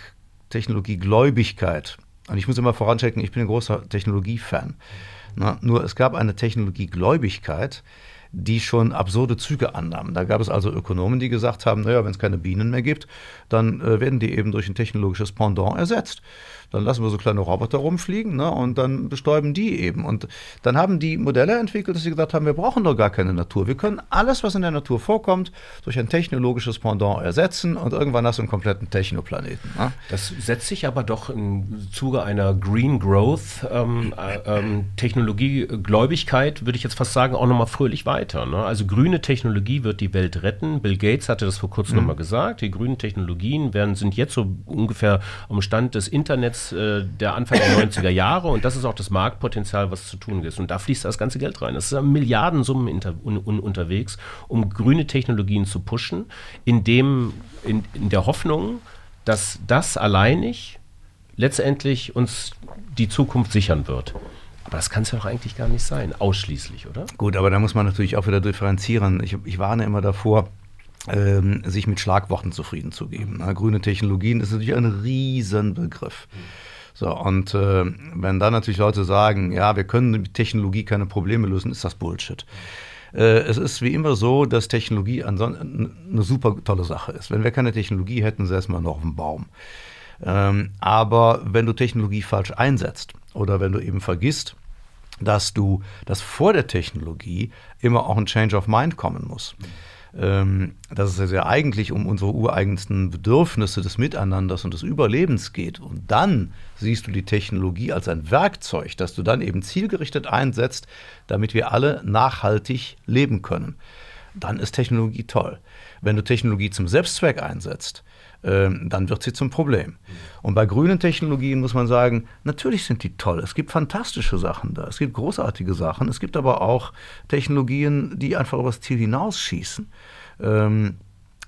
Technologie Gläubigkeit und ich muss immer voranchecken, ich bin ein großer Technologiefan. Na, nur es gab eine Technologiegläubigkeit, die schon absurde Züge annahmen. Da gab es also Ökonomen, die gesagt haben, naja, wenn es keine Bienen mehr gibt, dann äh, werden die eben durch ein technologisches Pendant ersetzt dann lassen wir so kleine Roboter rumfliegen ne, und dann bestäuben die eben. Und dann haben die Modelle entwickelt, dass sie gesagt haben, wir brauchen doch gar keine Natur. Wir können alles, was in der Natur vorkommt, durch ein technologisches Pendant ersetzen und irgendwann hast du einen kompletten Technoplaneten. Ne? Das setzt sich aber doch im Zuge einer Green Growth ähm, äh, ähm, Technologiegläubigkeit, würde ich jetzt fast sagen, auch nochmal fröhlich weiter. Ne? Also grüne Technologie wird die Welt retten. Bill Gates hatte das vor kurzem mhm. nochmal gesagt. Die grünen Technologien werden, sind jetzt so ungefähr am Stand des Internets äh, der Anfang der 90er Jahre und das ist auch das Marktpotenzial, was zu tun ist. Und da fließt das ganze Geld rein. Es sind Milliardensummen un, un, unterwegs, um grüne Technologien zu pushen, in, dem, in, in der Hoffnung, dass das alleinig letztendlich uns die Zukunft sichern wird. Aber das kann es ja doch eigentlich gar nicht sein, ausschließlich, oder? Gut, aber da muss man natürlich auch wieder differenzieren. Ich, ich warne immer davor, ähm, sich mit Schlagworten zufrieden zu geben. Na, grüne Technologien ist natürlich ein Riesenbegriff. So, und äh, wenn dann natürlich Leute sagen, ja, wir können mit Technologie keine Probleme lösen, ist das Bullshit. Äh, es ist wie immer so, dass Technologie eine super tolle Sache ist. Wenn wir keine Technologie hätten, säßen wir noch auf dem Baum. Ähm, aber wenn du Technologie falsch einsetzt oder wenn du eben vergisst, dass du, dass vor der Technologie immer auch ein Change of Mind kommen muss. Mhm dass es ja eigentlich um unsere ureigensten Bedürfnisse des Miteinanders und des Überlebens geht. Und dann siehst du die Technologie als ein Werkzeug, das du dann eben zielgerichtet einsetzt, damit wir alle nachhaltig leben können. Dann ist Technologie toll. Wenn du Technologie zum Selbstzweck einsetzt, ähm, dann wird sie zum Problem. Und bei grünen Technologien muss man sagen, natürlich sind die toll. Es gibt fantastische Sachen da. Es gibt großartige Sachen. Es gibt aber auch Technologien, die einfach über das Ziel hinausschießen. Ähm,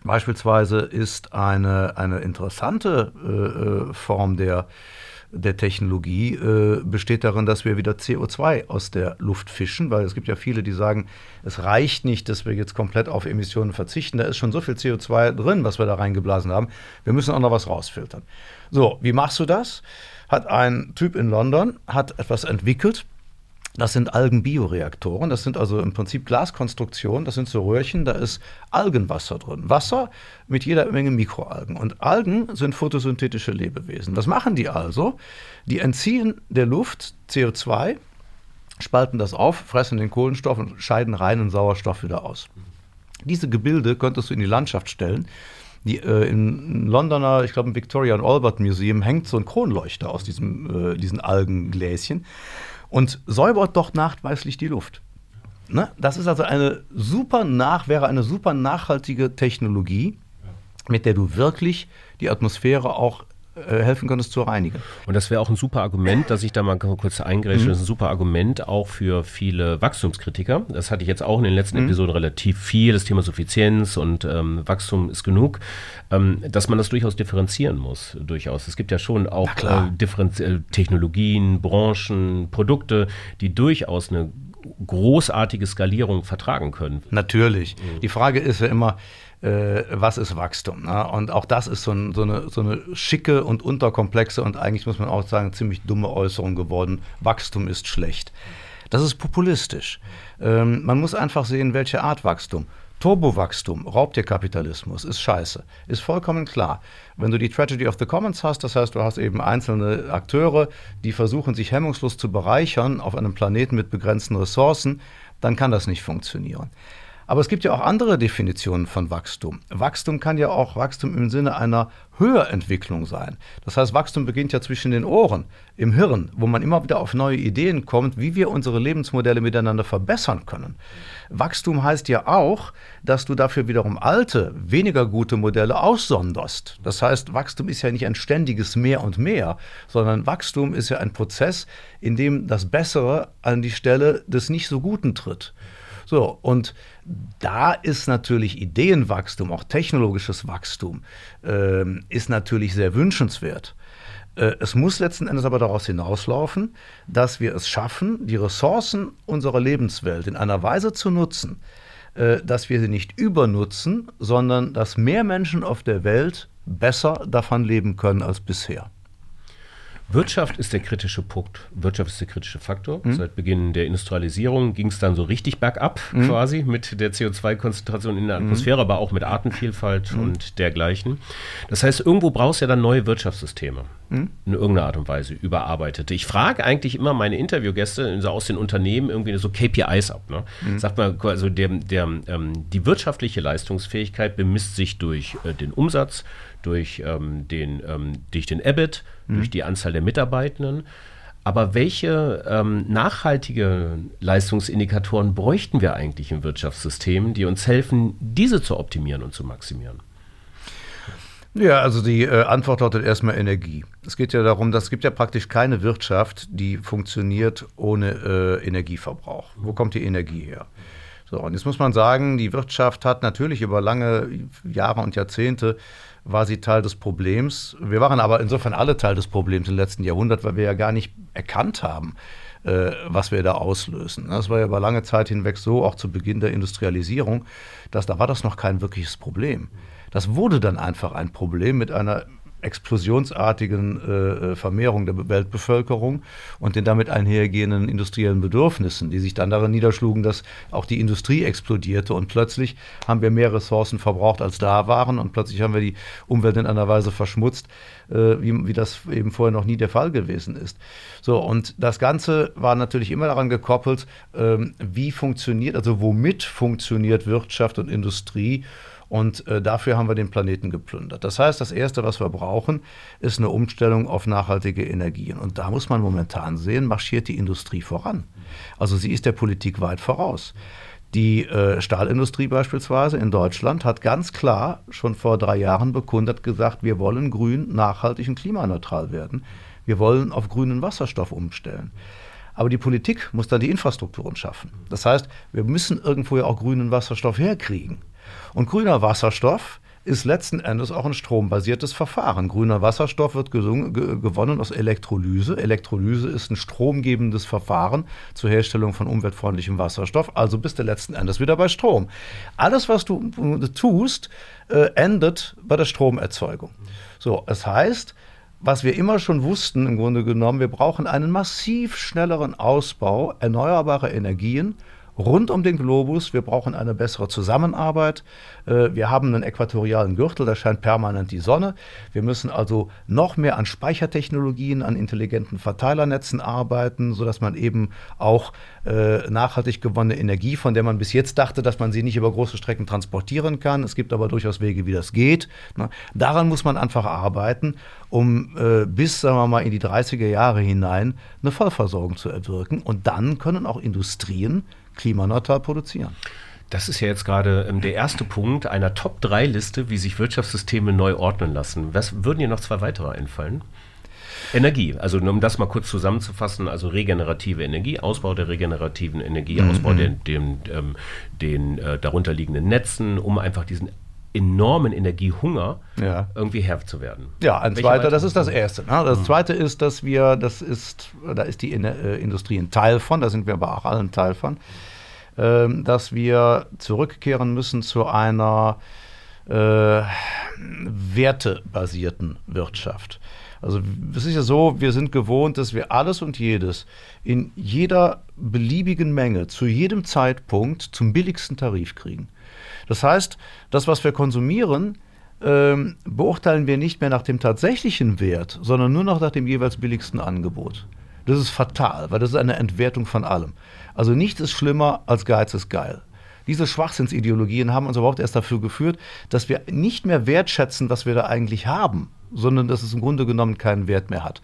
beispielsweise ist eine, eine interessante äh, äh Form der der Technologie äh, besteht darin, dass wir wieder CO2 aus der Luft fischen, weil es gibt ja viele, die sagen, es reicht nicht, dass wir jetzt komplett auf Emissionen verzichten. Da ist schon so viel CO2 drin, was wir da reingeblasen haben. Wir müssen auch noch was rausfiltern. So, wie machst du das? Hat ein Typ in London hat etwas entwickelt, das sind Algenbioreaktoren. Das sind also im Prinzip Glaskonstruktionen. Das sind so Röhrchen, da ist Algenwasser drin. Wasser mit jeder Menge Mikroalgen. Und Algen sind photosynthetische Lebewesen. Was machen die also? Die entziehen der Luft CO2, spalten das auf, fressen den Kohlenstoff und scheiden reinen Sauerstoff wieder aus. Diese Gebilde könntest du in die Landschaft stellen. Die, äh, Im Londoner, ich glaube im Victoria and Albert Museum, hängt so ein Kronleuchter aus diesem, äh, diesen Algengläschen und säubert doch nachweislich die Luft. Ne? Das ist also eine super nach, wäre eine super nachhaltige Technologie, mit der du wirklich die Atmosphäre auch helfen könntest zu reinigen. Und das wäre auch ein super Argument, dass ich da mal kurz eingreife. Mhm. Das ist ein super Argument auch für viele Wachstumskritiker. Das hatte ich jetzt auch in den letzten mhm. Episoden relativ viel. Das Thema Suffizienz und ähm, Wachstum ist genug. Ähm, dass man das durchaus differenzieren muss, durchaus. Es gibt ja schon auch äh, äh, Technologien, Branchen, Produkte, die durchaus eine großartige Skalierung vertragen können. Natürlich. Mhm. Die Frage ist ja immer, äh, was ist Wachstum? Ne? Und auch das ist so, ein, so, eine, so, eine, schicke und unterkomplexe und eigentlich muss man auch sagen, ziemlich dumme Äußerung geworden. Wachstum ist schlecht. Das ist populistisch. Ähm, man muss einfach sehen, welche Art Wachstum. Turbowachstum, Raubtierkapitalismus ist scheiße. Ist vollkommen klar. Wenn du die Tragedy of the Commons hast, das heißt, du hast eben einzelne Akteure, die versuchen, sich hemmungslos zu bereichern auf einem Planeten mit begrenzten Ressourcen, dann kann das nicht funktionieren. Aber es gibt ja auch andere Definitionen von Wachstum. Wachstum kann ja auch Wachstum im Sinne einer Höherentwicklung sein. Das heißt, Wachstum beginnt ja zwischen den Ohren, im Hirn, wo man immer wieder auf neue Ideen kommt, wie wir unsere Lebensmodelle miteinander verbessern können. Wachstum heißt ja auch, dass du dafür wiederum alte, weniger gute Modelle aussonderst. Das heißt, Wachstum ist ja nicht ein ständiges Mehr und Mehr, sondern Wachstum ist ja ein Prozess, in dem das Bessere an die Stelle des nicht so Guten tritt. So, und da ist natürlich Ideenwachstum, auch technologisches Wachstum, äh, ist natürlich sehr wünschenswert. Äh, es muss letzten Endes aber daraus hinauslaufen, dass wir es schaffen, die Ressourcen unserer Lebenswelt in einer Weise zu nutzen, äh, dass wir sie nicht übernutzen, sondern dass mehr Menschen auf der Welt besser davon leben können als bisher. Wirtschaft ist der kritische Punkt. Wirtschaft ist der kritische Faktor. Mhm. Seit Beginn der Industrialisierung ging es dann so richtig bergab mhm. quasi mit der CO2-Konzentration in der mhm. Atmosphäre, mhm. aber auch mit Artenvielfalt mhm. und dergleichen. Das heißt, irgendwo brauchst du ja dann neue Wirtschaftssysteme. Mhm. In irgendeiner Art und Weise überarbeitete. Ich frage eigentlich immer meine Interviewgäste so aus den Unternehmen irgendwie so KPIs ab. Ne? Sagt man, also der, der, ähm, die wirtschaftliche Leistungsfähigkeit bemisst sich durch äh, den Umsatz, durch, ähm, den, ähm, durch den EBIT, mhm. durch die Anzahl der Mitarbeitenden. Aber welche ähm, nachhaltige Leistungsindikatoren bräuchten wir eigentlich im Wirtschaftssystem, die uns helfen, diese zu optimieren und zu maximieren? Ja, also die äh, Antwort lautet erstmal Energie. Es geht ja darum, dass es gibt ja praktisch keine Wirtschaft, die funktioniert ohne äh, Energieverbrauch. Wo kommt die Energie her? So, und jetzt muss man sagen, die Wirtschaft hat natürlich über lange Jahre und Jahrzehnte war sie Teil des Problems. Wir waren aber insofern alle Teil des Problems im letzten Jahrhundert, weil wir ja gar nicht erkannt haben, äh, was wir da auslösen. Das war ja über lange Zeit hinweg so, auch zu Beginn der Industrialisierung, dass da war das noch kein wirkliches Problem. Das wurde dann einfach ein Problem mit einer explosionsartigen äh, äh, Vermehrung der Weltbevölkerung und den damit einhergehenden industriellen Bedürfnissen, die sich dann darin niederschlugen, dass auch die Industrie explodierte und plötzlich haben wir mehr Ressourcen verbraucht, als da waren und plötzlich haben wir die Umwelt in einer Weise verschmutzt, äh, wie, wie das eben vorher noch nie der Fall gewesen ist. So, und das Ganze war natürlich immer daran gekoppelt, ähm, wie funktioniert, also womit funktioniert Wirtschaft und Industrie und äh, dafür haben wir den Planeten geplündert. Das heißt, das Erste, was wir brauchen, ist eine Umstellung auf nachhaltige Energien. Und da muss man momentan sehen, marschiert die Industrie voran. Also sie ist der Politik weit voraus. Die äh, Stahlindustrie beispielsweise in Deutschland hat ganz klar schon vor drei Jahren bekundet gesagt, wir wollen grün, nachhaltig und klimaneutral werden. Wir wollen auf grünen Wasserstoff umstellen. Aber die Politik muss dann die Infrastrukturen schaffen. Das heißt, wir müssen irgendwo ja auch grünen Wasserstoff herkriegen. Und grüner Wasserstoff ist letzten Endes auch ein strombasiertes Verfahren. Grüner Wasserstoff wird gewonnen aus Elektrolyse. Elektrolyse ist ein stromgebendes Verfahren zur Herstellung von umweltfreundlichem Wasserstoff. Also bist du letzten Endes wieder bei Strom. Alles, was du tust, äh, endet bei der Stromerzeugung. So, es heißt, was wir immer schon wussten, im Grunde genommen, wir brauchen einen massiv schnelleren Ausbau erneuerbarer Energien rund um den Globus. Wir brauchen eine bessere Zusammenarbeit. Äh, wir haben einen äquatorialen Gürtel, da scheint permanent die Sonne. Wir müssen also noch mehr an Speichertechnologien, an intelligenten Verteilernetzen arbeiten, sodass man eben auch äh, nachhaltig gewonnene Energie, von der man bis jetzt dachte, dass man sie nicht über große Strecken transportieren kann. Es gibt aber durchaus Wege, wie das geht. Ne? Daran muss man einfach arbeiten, um äh, bis, sagen wir mal, in die 30er Jahre hinein eine Vollversorgung zu erwirken. Und dann können auch Industrien klimaneutral produzieren. Das ist ja jetzt gerade ähm, der erste Punkt einer Top-3-Liste, wie sich Wirtschaftssysteme neu ordnen lassen. Was würden dir noch zwei weitere einfallen? Energie, also um das mal kurz zusammenzufassen, also regenerative Energie, Ausbau der regenerativen Energie, mhm. Ausbau der, dem, ähm, den äh, darunter liegenden Netzen, um einfach diesen enormen Energiehunger ja. irgendwie Herr zu werden. Ja, ein zweiter, das ist das Erste. Ne? Das mhm. Zweite ist, dass wir, das ist, da ist die äh, Industrie ein Teil von, da sind wir aber auch alle ein Teil von, ähm, dass wir zurückkehren müssen zu einer äh, wertebasierten Wirtschaft. Also es ist ja so, wir sind gewohnt, dass wir alles und jedes in jeder beliebigen Menge zu jedem Zeitpunkt zum billigsten Tarif kriegen. Das heißt, das, was wir konsumieren, ähm, beurteilen wir nicht mehr nach dem tatsächlichen Wert, sondern nur noch nach dem jeweils billigsten Angebot. Das ist fatal, weil das ist eine Entwertung von allem. Also nichts ist schlimmer als Geiz ist geil. Diese Schwachsinnsideologien haben uns überhaupt erst dafür geführt, dass wir nicht mehr wertschätzen, was wir da eigentlich haben, sondern dass es im Grunde genommen keinen Wert mehr hat.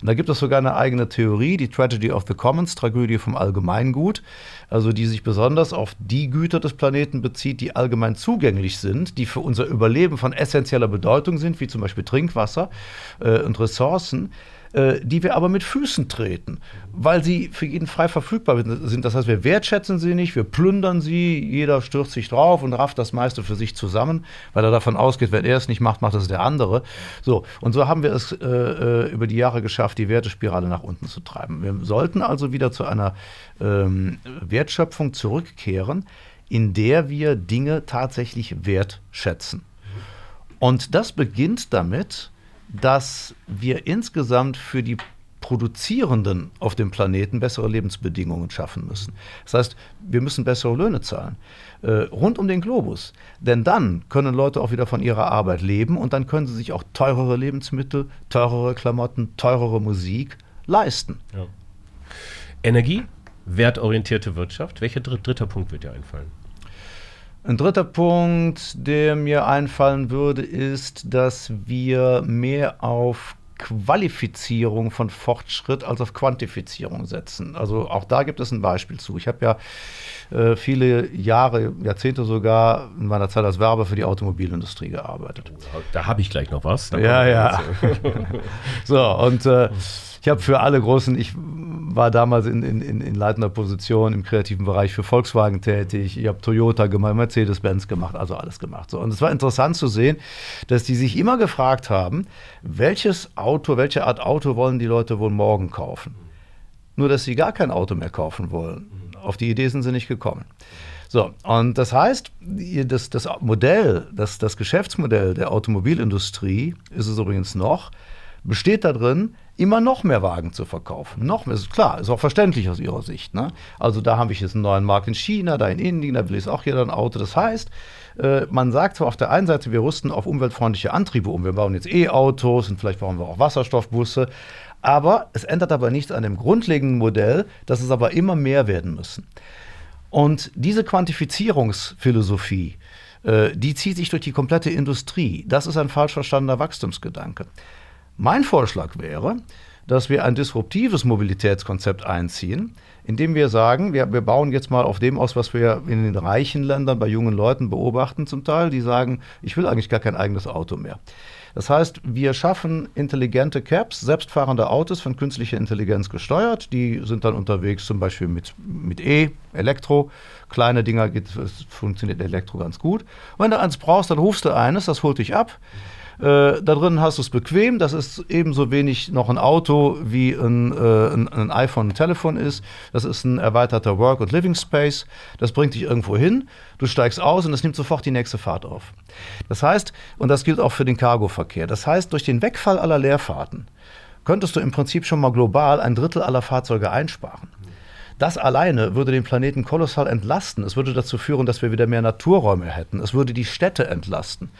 Und da gibt es sogar eine eigene Theorie, die Tragedy of the Commons, Tragödie vom Allgemeingut, also die sich besonders auf die Güter des Planeten bezieht, die allgemein zugänglich sind, die für unser Überleben von essentieller Bedeutung sind, wie zum Beispiel Trinkwasser äh, und Ressourcen die wir aber mit Füßen treten, weil sie für jeden frei verfügbar sind. Das heißt, wir wertschätzen sie nicht, wir plündern sie, jeder stürzt sich drauf und rafft das meiste für sich zusammen, weil er davon ausgeht, wenn er es nicht macht, macht es der andere. So, und so haben wir es äh, äh über die Jahre geschafft, die Wertespirale nach unten zu treiben. Wir sollten also wieder zu einer ähm, Wertschöpfung zurückkehren, in der wir Dinge tatsächlich wertschätzen. Und das beginnt damit, dass wir insgesamt für die Produzierenden auf dem Planeten bessere Lebensbedingungen schaffen müssen. Das heißt, wir müssen bessere Löhne zahlen, äh, rund um den Globus. Denn dann können Leute auch wieder von ihrer Arbeit leben und dann können sie sich auch teurere Lebensmittel, teurere Klamotten, teurere Musik leisten. Ja. Energie, wertorientierte Wirtschaft. Welcher dritter Punkt wird dir einfallen? Ein dritter Punkt, der mir einfallen würde, ist, dass wir mehr auf Qualifizierung von Fortschritt als auf Quantifizierung setzen. Also auch da gibt es ein Beispiel zu. Ich habe ja äh, viele Jahre, Jahrzehnte sogar in meiner Zeit als Werber für die Automobilindustrie gearbeitet. Da habe ich gleich noch was. ja, ja. so, und äh, ich habe für alle großen, ich war damals in, in, in leitender Position im kreativen Bereich für Volkswagen tätig, ich habe Toyota gemacht, Mercedes-Benz gemacht, also alles gemacht. So. Und es war interessant zu sehen, dass die sich immer gefragt haben, welches Auto, welche Art Auto wollen die Leute wohl morgen kaufen? Nur, dass sie gar kein Auto mehr kaufen wollen. Auf die Idee sind sie nicht gekommen. So, und das heißt, das, das Modell, das, das Geschäftsmodell der Automobilindustrie ist es übrigens noch, besteht darin, immer noch mehr Wagen zu verkaufen. Noch mehr, ist klar, ist auch verständlich aus ihrer Sicht. Ne? Also da habe ich jetzt einen neuen Markt in China, da in Indien, da will jetzt auch jeder ein Auto. Das heißt, äh, man sagt zwar auf der einen Seite, wir rüsten auf umweltfreundliche Antriebe um, wir bauen jetzt E-Autos und vielleicht bauen wir auch Wasserstoffbusse, aber es ändert aber nichts an dem grundlegenden Modell, dass es aber immer mehr werden müssen. Und diese Quantifizierungsphilosophie, äh, die zieht sich durch die komplette Industrie. Das ist ein falsch verstandener Wachstumsgedanke. Mein Vorschlag wäre, dass wir ein disruptives Mobilitätskonzept einziehen, indem wir sagen, wir, wir bauen jetzt mal auf dem aus, was wir in den reichen Ländern bei jungen Leuten beobachten zum Teil, die sagen, ich will eigentlich gar kein eigenes Auto mehr. Das heißt, wir schaffen intelligente Caps, selbstfahrende Autos von künstlicher Intelligenz gesteuert. Die sind dann unterwegs zum Beispiel mit, mit E, Elektro. Kleine Dinger geht, funktioniert Elektro ganz gut. Und wenn du eins brauchst, dann rufst du eines, das holt dich ab. Äh, da drin hast du es bequem. Das ist ebenso wenig noch ein Auto wie ein, äh, ein, ein iPhone, ein Telefon ist. Das ist ein erweiterter Work- und Living Space. Das bringt dich irgendwo hin. Du steigst aus und es nimmt sofort die nächste Fahrt auf. Das heißt, und das gilt auch für den Cargoverkehr. Das heißt, durch den Wegfall aller Leerfahrten könntest du im Prinzip schon mal global ein Drittel aller Fahrzeuge einsparen. Das alleine würde den Planeten kolossal entlasten. Es würde dazu führen, dass wir wieder mehr Naturräume hätten. Es würde die Städte entlasten.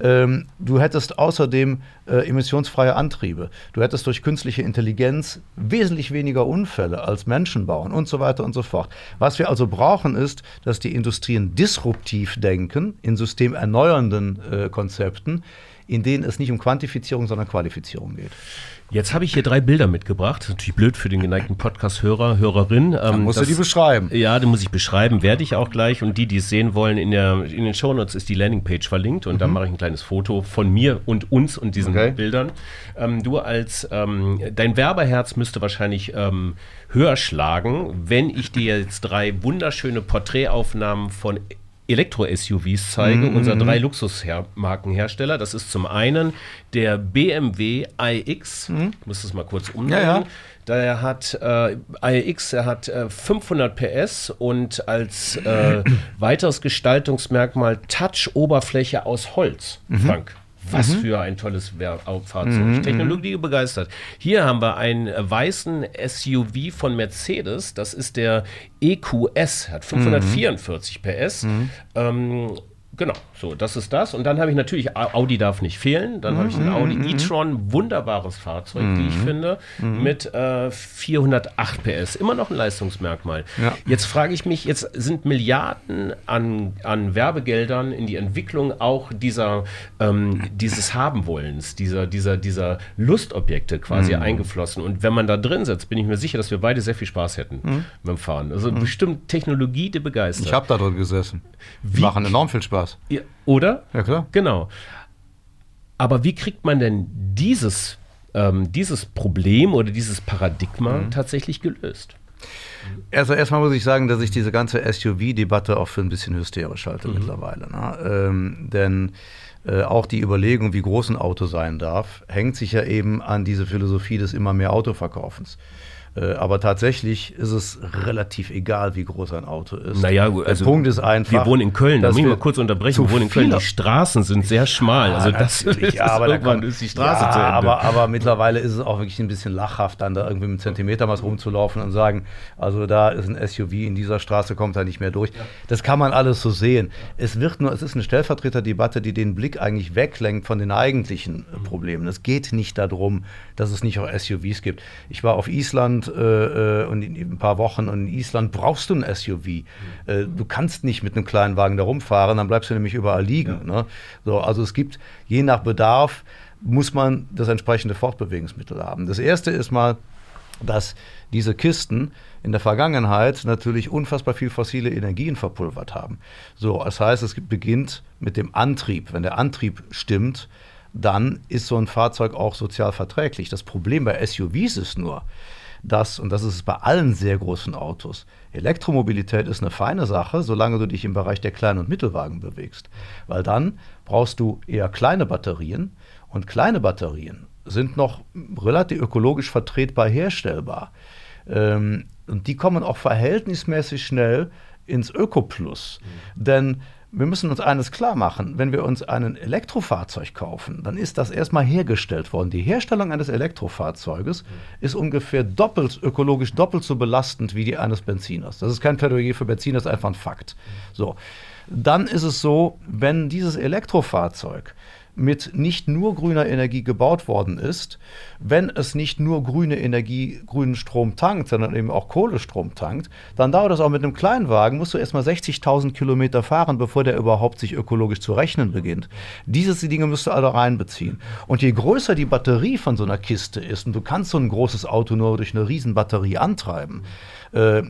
Ähm, du hättest außerdem äh, emissionsfreie Antriebe. Du hättest durch künstliche Intelligenz wesentlich weniger Unfälle als Menschen bauen und so weiter und so fort. Was wir also brauchen, ist, dass die Industrien disruptiv denken in systemerneuernden äh, Konzepten, in denen es nicht um Quantifizierung, sondern Qualifizierung geht. Jetzt habe ich hier drei Bilder mitgebracht. Natürlich blöd für den geneigten Podcast-Hörer, Hörerin. Ähm, musst das, du die beschreiben. Ja, die muss ich beschreiben, werde ich auch gleich. Und die, die es sehen wollen, in, der, in den Shownotes ist die Landingpage verlinkt. Und mhm. da mache ich ein kleines Foto von mir und uns und diesen okay. Bildern. Ähm, du als, ähm, dein Werbeherz müsste wahrscheinlich ähm, höher schlagen, wenn ich dir jetzt drei wunderschöne Porträtaufnahmen von Elektro-SUVs zeige, mhm. unser drei Luxusmarkenhersteller. Das ist zum einen der BMW iX. Mhm. Ich muss das mal kurz umdrehen. Ja, ja. Der hat äh, iX, er hat äh, 500 PS und als äh, weiteres Gestaltungsmerkmal Touch-Oberfläche aus Holz, mhm. Frank. Was mhm. für ein tolles Fahrzeug. Mhm, Technologie mhm. begeistert. Hier haben wir einen weißen SUV von Mercedes. Das ist der EQS, hat 544 mhm. PS. Mhm. Ähm, Genau, so, das ist das. Und dann habe ich natürlich, Audi darf nicht fehlen. Dann habe ich einen Audi e-tron, wunderbares Fahrzeug, wie ich finde, mit äh, 408 PS. Immer noch ein Leistungsmerkmal. Ja. Jetzt frage ich mich, jetzt sind Milliarden an, an Werbegeldern in die Entwicklung auch dieser, ähm, dieses Habenwollens, dieser, dieser, dieser Lustobjekte quasi mhm. eingeflossen. Und wenn man da drin sitzt, bin ich mir sicher, dass wir beide sehr viel Spaß hätten mhm. beim Fahren. Also mhm. bestimmt Technologie, die begeistert. Ich habe da drin gesessen. Wie, machen enorm viel Spaß. Ja, oder? Ja, klar. Genau. Aber wie kriegt man denn dieses, ähm, dieses Problem oder dieses Paradigma mhm. tatsächlich gelöst? Also erstmal muss ich sagen, dass ich diese ganze SUV-Debatte auch für ein bisschen hysterisch halte mhm. mittlerweile. Ne? Ähm, denn äh, auch die Überlegung, wie groß ein Auto sein darf, hängt sich ja eben an diese Philosophie des immer mehr Autoverkaufens. Äh, aber tatsächlich ist es relativ egal, wie groß ein Auto ist. Naja, also der Punkt ist einfach. Wir wohnen in Köln, da muss ich mal kurz unterbrechen. Wir wohnen in Köln. Die Straßen sind sehr schmal. Ja, also das ist, ja, aber irgendwann ist die Straße ja, zu Ende. Aber, aber mittlerweile ist es auch wirklich ein bisschen lachhaft, dann da irgendwie mit Zentimetermaß rumzulaufen und sagen, also da ist ein SUV in dieser Straße, kommt da nicht mehr durch. Das kann man alles so sehen. Es wird nur, es ist eine Stellvertreterdebatte, die den Blick eigentlich weglenkt von den eigentlichen mhm. Problemen. Es geht nicht darum, dass es nicht auch SUVs gibt. Ich war auf Island Island äh, äh, und in, in, ein paar Wochen und in Island brauchst du ein SUV. Mhm. Äh, du kannst nicht mit einem kleinen Wagen da rumfahren, dann bleibst du nämlich überall liegen. Ja. Ne? So, also es gibt je nach Bedarf muss man das entsprechende Fortbewegungsmittel haben. Das erste ist mal, dass diese Kisten in der Vergangenheit natürlich unfassbar viel fossile Energien verpulvert haben. So, das heißt, es beginnt mit dem Antrieb. Wenn der Antrieb stimmt, dann ist so ein Fahrzeug auch sozial verträglich. Das Problem bei SUVs ist nur, dass, und das ist es bei allen sehr großen Autos, Elektromobilität ist eine feine Sache, solange du dich im Bereich der Klein- und Mittelwagen bewegst. Weil dann brauchst du eher kleine Batterien und kleine Batterien sind noch relativ ökologisch vertretbar herstellbar. Ähm, und die kommen auch verhältnismäßig schnell ins Ökoplus. Mhm. Denn wir müssen uns eines klar machen, wenn wir uns ein Elektrofahrzeug kaufen, dann ist das erstmal hergestellt worden. Die Herstellung eines Elektrofahrzeuges ist ungefähr doppelt, ökologisch doppelt so belastend wie die eines Benziners. Das ist kein Plädoyer für Benziner, das ist einfach ein Fakt. So. Dann ist es so, wenn dieses Elektrofahrzeug mit nicht nur grüner Energie gebaut worden ist, wenn es nicht nur grüne Energie, grünen Strom tankt, sondern eben auch Kohlestrom tankt, dann dauert das auch mit einem Kleinwagen, musst du erstmal 60.000 Kilometer fahren, bevor der überhaupt sich ökologisch zu rechnen beginnt. Diese Dinge musst du alle reinbeziehen. Und je größer die Batterie von so einer Kiste ist, und du kannst so ein großes Auto nur durch eine Riesenbatterie antreiben, äh,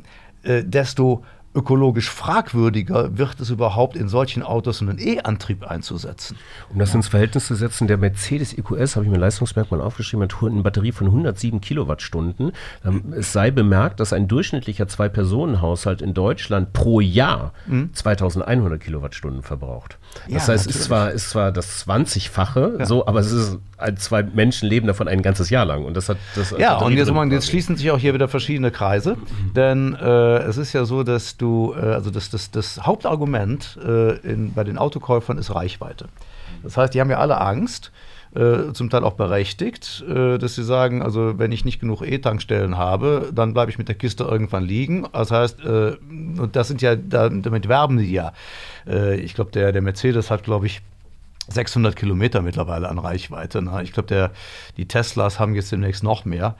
äh, desto ökologisch fragwürdiger wird es überhaupt in solchen Autos einen E-Antrieb einzusetzen. Um das ins Verhältnis zu setzen, der Mercedes EQS, habe ich mir Leistungsmerkmal aufgeschrieben, hat eine Batterie von 107 Kilowattstunden. Ähm, es sei bemerkt, dass ein durchschnittlicher Zwei-Personen-Haushalt in Deutschland pro Jahr mhm. 2100 Kilowattstunden verbraucht. Das ja, heißt, es ist zwar, ist zwar das 20-fache, ja. so, aber es ist zwei Menschen leben davon ein ganzes Jahr lang. Und das hat das Ja, und jetzt, jetzt schließen sich auch hier wieder verschiedene Kreise. Denn äh, es ist ja so, dass du, äh, also das, das, das Hauptargument äh, in, bei den Autokäufern ist Reichweite. Das heißt, die haben ja alle Angst, äh, zum Teil auch berechtigt, äh, dass sie sagen, also wenn ich nicht genug E-Tankstellen habe, dann bleibe ich mit der Kiste irgendwann liegen. Das heißt, äh, und das sind ja, damit werben sie ja. Äh, ich glaube, der, der Mercedes hat, glaube ich, 600 Kilometer mittlerweile an Reichweite. Ne? Ich glaube, die Teslas haben jetzt demnächst noch mehr.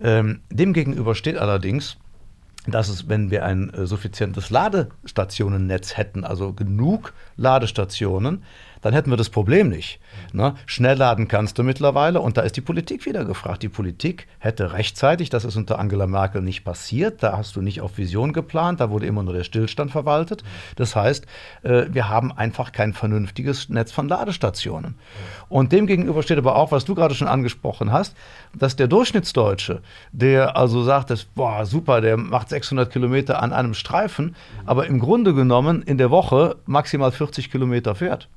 Ähm, demgegenüber steht allerdings, dass es, wenn wir ein äh, suffizientes Ladestationennetz hätten, also genug Ladestationen, dann hätten wir das Problem nicht. Ne? Schnell laden kannst du mittlerweile und da ist die Politik wieder gefragt. Die Politik hätte rechtzeitig, das ist unter Angela Merkel nicht passiert, da hast du nicht auf Vision geplant, da wurde immer nur der Stillstand verwaltet. Das heißt, äh, wir haben einfach kein vernünftiges Netz von Ladestationen. Und demgegenüber steht aber auch, was du gerade schon angesprochen hast, dass der Durchschnittsdeutsche, der also sagt, das, boah, super, der macht 600 Kilometer an einem Streifen, aber im Grunde genommen in der Woche maximal 40 Kilometer fährt.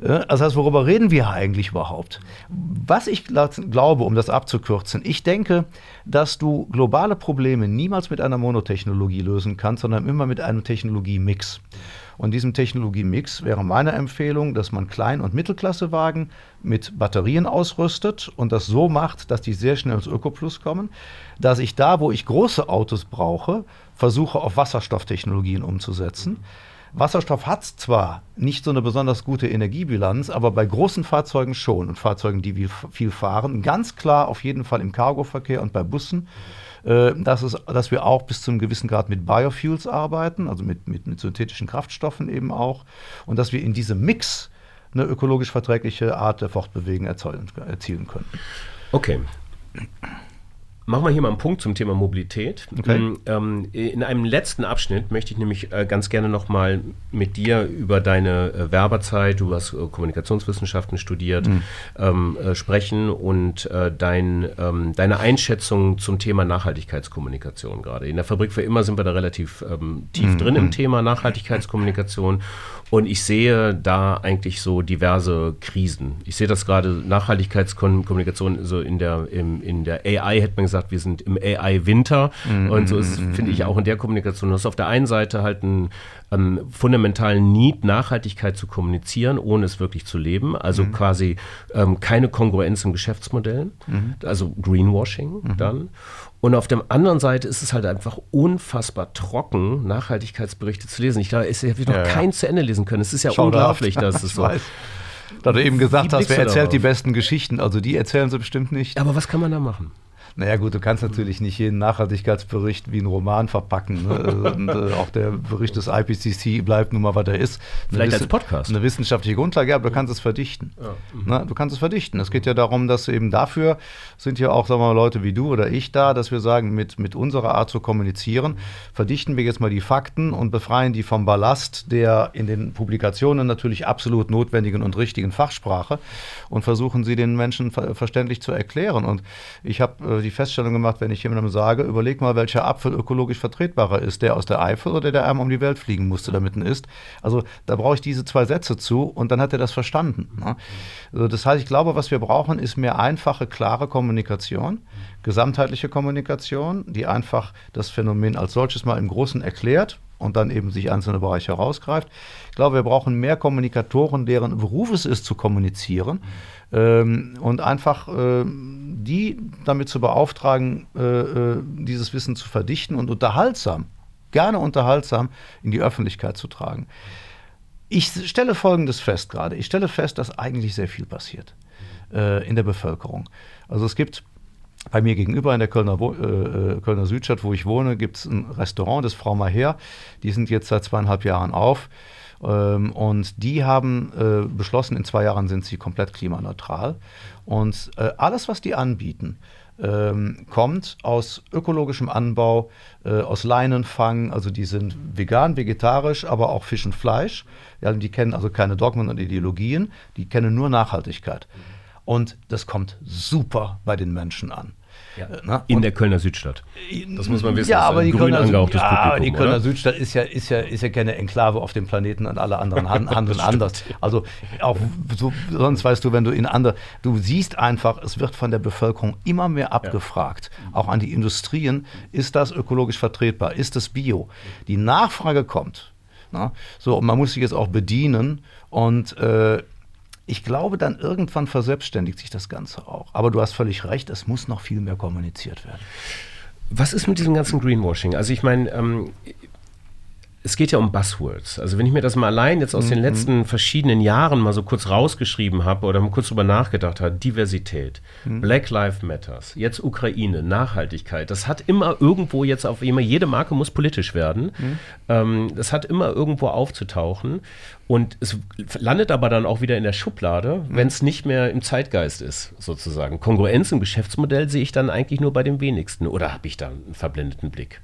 Das heißt, worüber reden wir eigentlich überhaupt? Was ich glaube, um das abzukürzen, ich denke, dass du globale Probleme niemals mit einer Monotechnologie lösen kannst, sondern immer mit einem Technologiemix. Und diesem Technologiemix wäre meine Empfehlung, dass man Klein- und Mittelklassewagen mit Batterien ausrüstet und das so macht, dass die sehr schnell ins Ökoplus kommen, dass ich da, wo ich große Autos brauche, versuche auf Wasserstofftechnologien umzusetzen. Wasserstoff hat zwar nicht so eine besonders gute Energiebilanz, aber bei großen Fahrzeugen schon und Fahrzeugen, die viel fahren, ganz klar auf jeden Fall im Cargoverkehr und bei Bussen, äh, dass, es, dass wir auch bis zu einem gewissen Grad mit Biofuels arbeiten, also mit, mit, mit synthetischen Kraftstoffen eben auch, und dass wir in diesem Mix eine ökologisch verträgliche Art der Fortbewegung erzielen können. Okay. Machen wir hier mal einen Punkt zum Thema Mobilität. Okay. Mm, ähm, in einem letzten Abschnitt möchte ich nämlich äh, ganz gerne nochmal mit dir über deine äh, Werberzeit, du hast äh, Kommunikationswissenschaften studiert, mhm. ähm, äh, sprechen und dein, ähm, deine Einschätzung zum Thema Nachhaltigkeitskommunikation gerade. In der Fabrik für immer sind wir da relativ tief mhm. drin im mhm. Thema Nachhaltigkeitskommunikation und ich sehe da eigentlich so diverse Krisen. Ich sehe das gerade Nachhaltigkeitskommunikation so in der, im, in der AI, hätte man gesagt, wir sind im AI-Winter. Mm, und so ist, mm, finde ich, auch in der Kommunikation. Du hast auf der einen Seite halt einen ähm, fundamentalen Need, Nachhaltigkeit zu kommunizieren, ohne es wirklich zu leben. Also mm. quasi ähm, keine Kongruenz im Geschäftsmodell, -hmm. also Greenwashing dann. Und auf der anderen Seite ist es halt einfach unfassbar trocken, Nachhaltigkeitsberichte zu lesen. Ich glaube, ich habe noch ja, keinen zu Ende lesen können. Es ist ja Schau unglaublich, da. dass es so. Weiß. Da du eben gesagt hast, wer erzählt die besten Geschichten? Also die erzählen sie bestimmt nicht. Aber was kann man da machen? Naja gut, du kannst natürlich nicht jeden Nachhaltigkeitsbericht wie einen Roman verpacken. Ne? Und, äh, auch der Bericht des IPCC bleibt nun mal, was er ist. Vielleicht als Podcast. Eine wissenschaftliche Grundlage, ja, aber du kannst es verdichten. Ja. Ne? Du kannst es verdichten. Es geht ja darum, dass eben dafür sind ja auch, sagen wir mal, Leute wie du oder ich da, dass wir sagen, mit, mit unserer Art zu kommunizieren, verdichten wir jetzt mal die Fakten und befreien die vom Ballast der in den Publikationen natürlich absolut notwendigen und richtigen Fachsprache und versuchen sie den Menschen ver verständlich zu erklären. Und ich habe die Feststellung gemacht, wenn ich jemandem sage, überleg mal, welcher Apfel ökologisch vertretbarer ist, der aus der Eifel oder der einmal um die Welt fliegen musste, damit er isst. Also da brauche ich diese zwei Sätze zu und dann hat er das verstanden. Ne? Also, das heißt, ich glaube, was wir brauchen, ist mehr einfache, klare Kommunikation, gesamtheitliche Kommunikation, die einfach das Phänomen als solches mal im Großen erklärt und dann eben sich einzelne Bereiche herausgreift. Ich glaube, wir brauchen mehr Kommunikatoren, deren Beruf es ist, zu kommunizieren ähm, und einfach äh, die damit zu beauftragen, äh, äh, dieses Wissen zu verdichten und unterhaltsam, gerne unterhaltsam in die Öffentlichkeit zu tragen. Ich stelle Folgendes fest gerade. Ich stelle fest, dass eigentlich sehr viel passiert äh, in der Bevölkerung. Also es gibt bei mir gegenüber in der Kölner, äh, äh, Kölner Südstadt, wo ich wohne, gibt es ein Restaurant, das Frau Maher. Die sind jetzt seit zweieinhalb Jahren auf. Ähm, und die haben äh, beschlossen, in zwei Jahren sind sie komplett klimaneutral. Und äh, alles, was die anbieten, ähm, kommt aus ökologischem Anbau, äh, aus Leinenfang. Also die sind vegan, vegetarisch, aber auch Fisch und Fleisch. Ja, die kennen also keine Dogmen und Ideologien, die kennen nur Nachhaltigkeit. Und das kommt super bei den Menschen an. Ja. In der Kölner Südstadt. Das muss man wissen. Ja, aber die, Kölner, ja, aber die Kölner Südstadt ist ja, ist, ja, ist ja keine Enklave auf dem Planeten und alle anderen handeln anders. Also auch so, sonst weißt du, wenn du in andere, du siehst einfach, es wird von der Bevölkerung immer mehr abgefragt. Ja. Auch an die Industrien, ist das ökologisch vertretbar? Ist das Bio? Die Nachfrage kommt. Na? So, und man muss sich jetzt auch bedienen und äh, ich glaube, dann irgendwann verselbstständigt sich das Ganze auch. Aber du hast völlig recht, es muss noch viel mehr kommuniziert werden. Was ist mit diesem ganzen Greenwashing? Also ich meine, ähm, es geht ja um Buzzwords. Also wenn ich mir das mal allein jetzt aus mhm. den letzten verschiedenen Jahren mal so kurz rausgeschrieben habe oder mal kurz drüber nachgedacht habe, Diversität, mhm. Black Lives Matters, jetzt Ukraine, Nachhaltigkeit, das hat immer irgendwo jetzt auf immer, jede Marke muss politisch werden. Mhm. Ähm, das hat immer irgendwo aufzutauchen. Und es landet aber dann auch wieder in der Schublade, mhm. wenn es nicht mehr im Zeitgeist ist, sozusagen. Kongruenz im Geschäftsmodell sehe ich dann eigentlich nur bei den wenigsten. Oder habe ich da einen verblendeten Blick?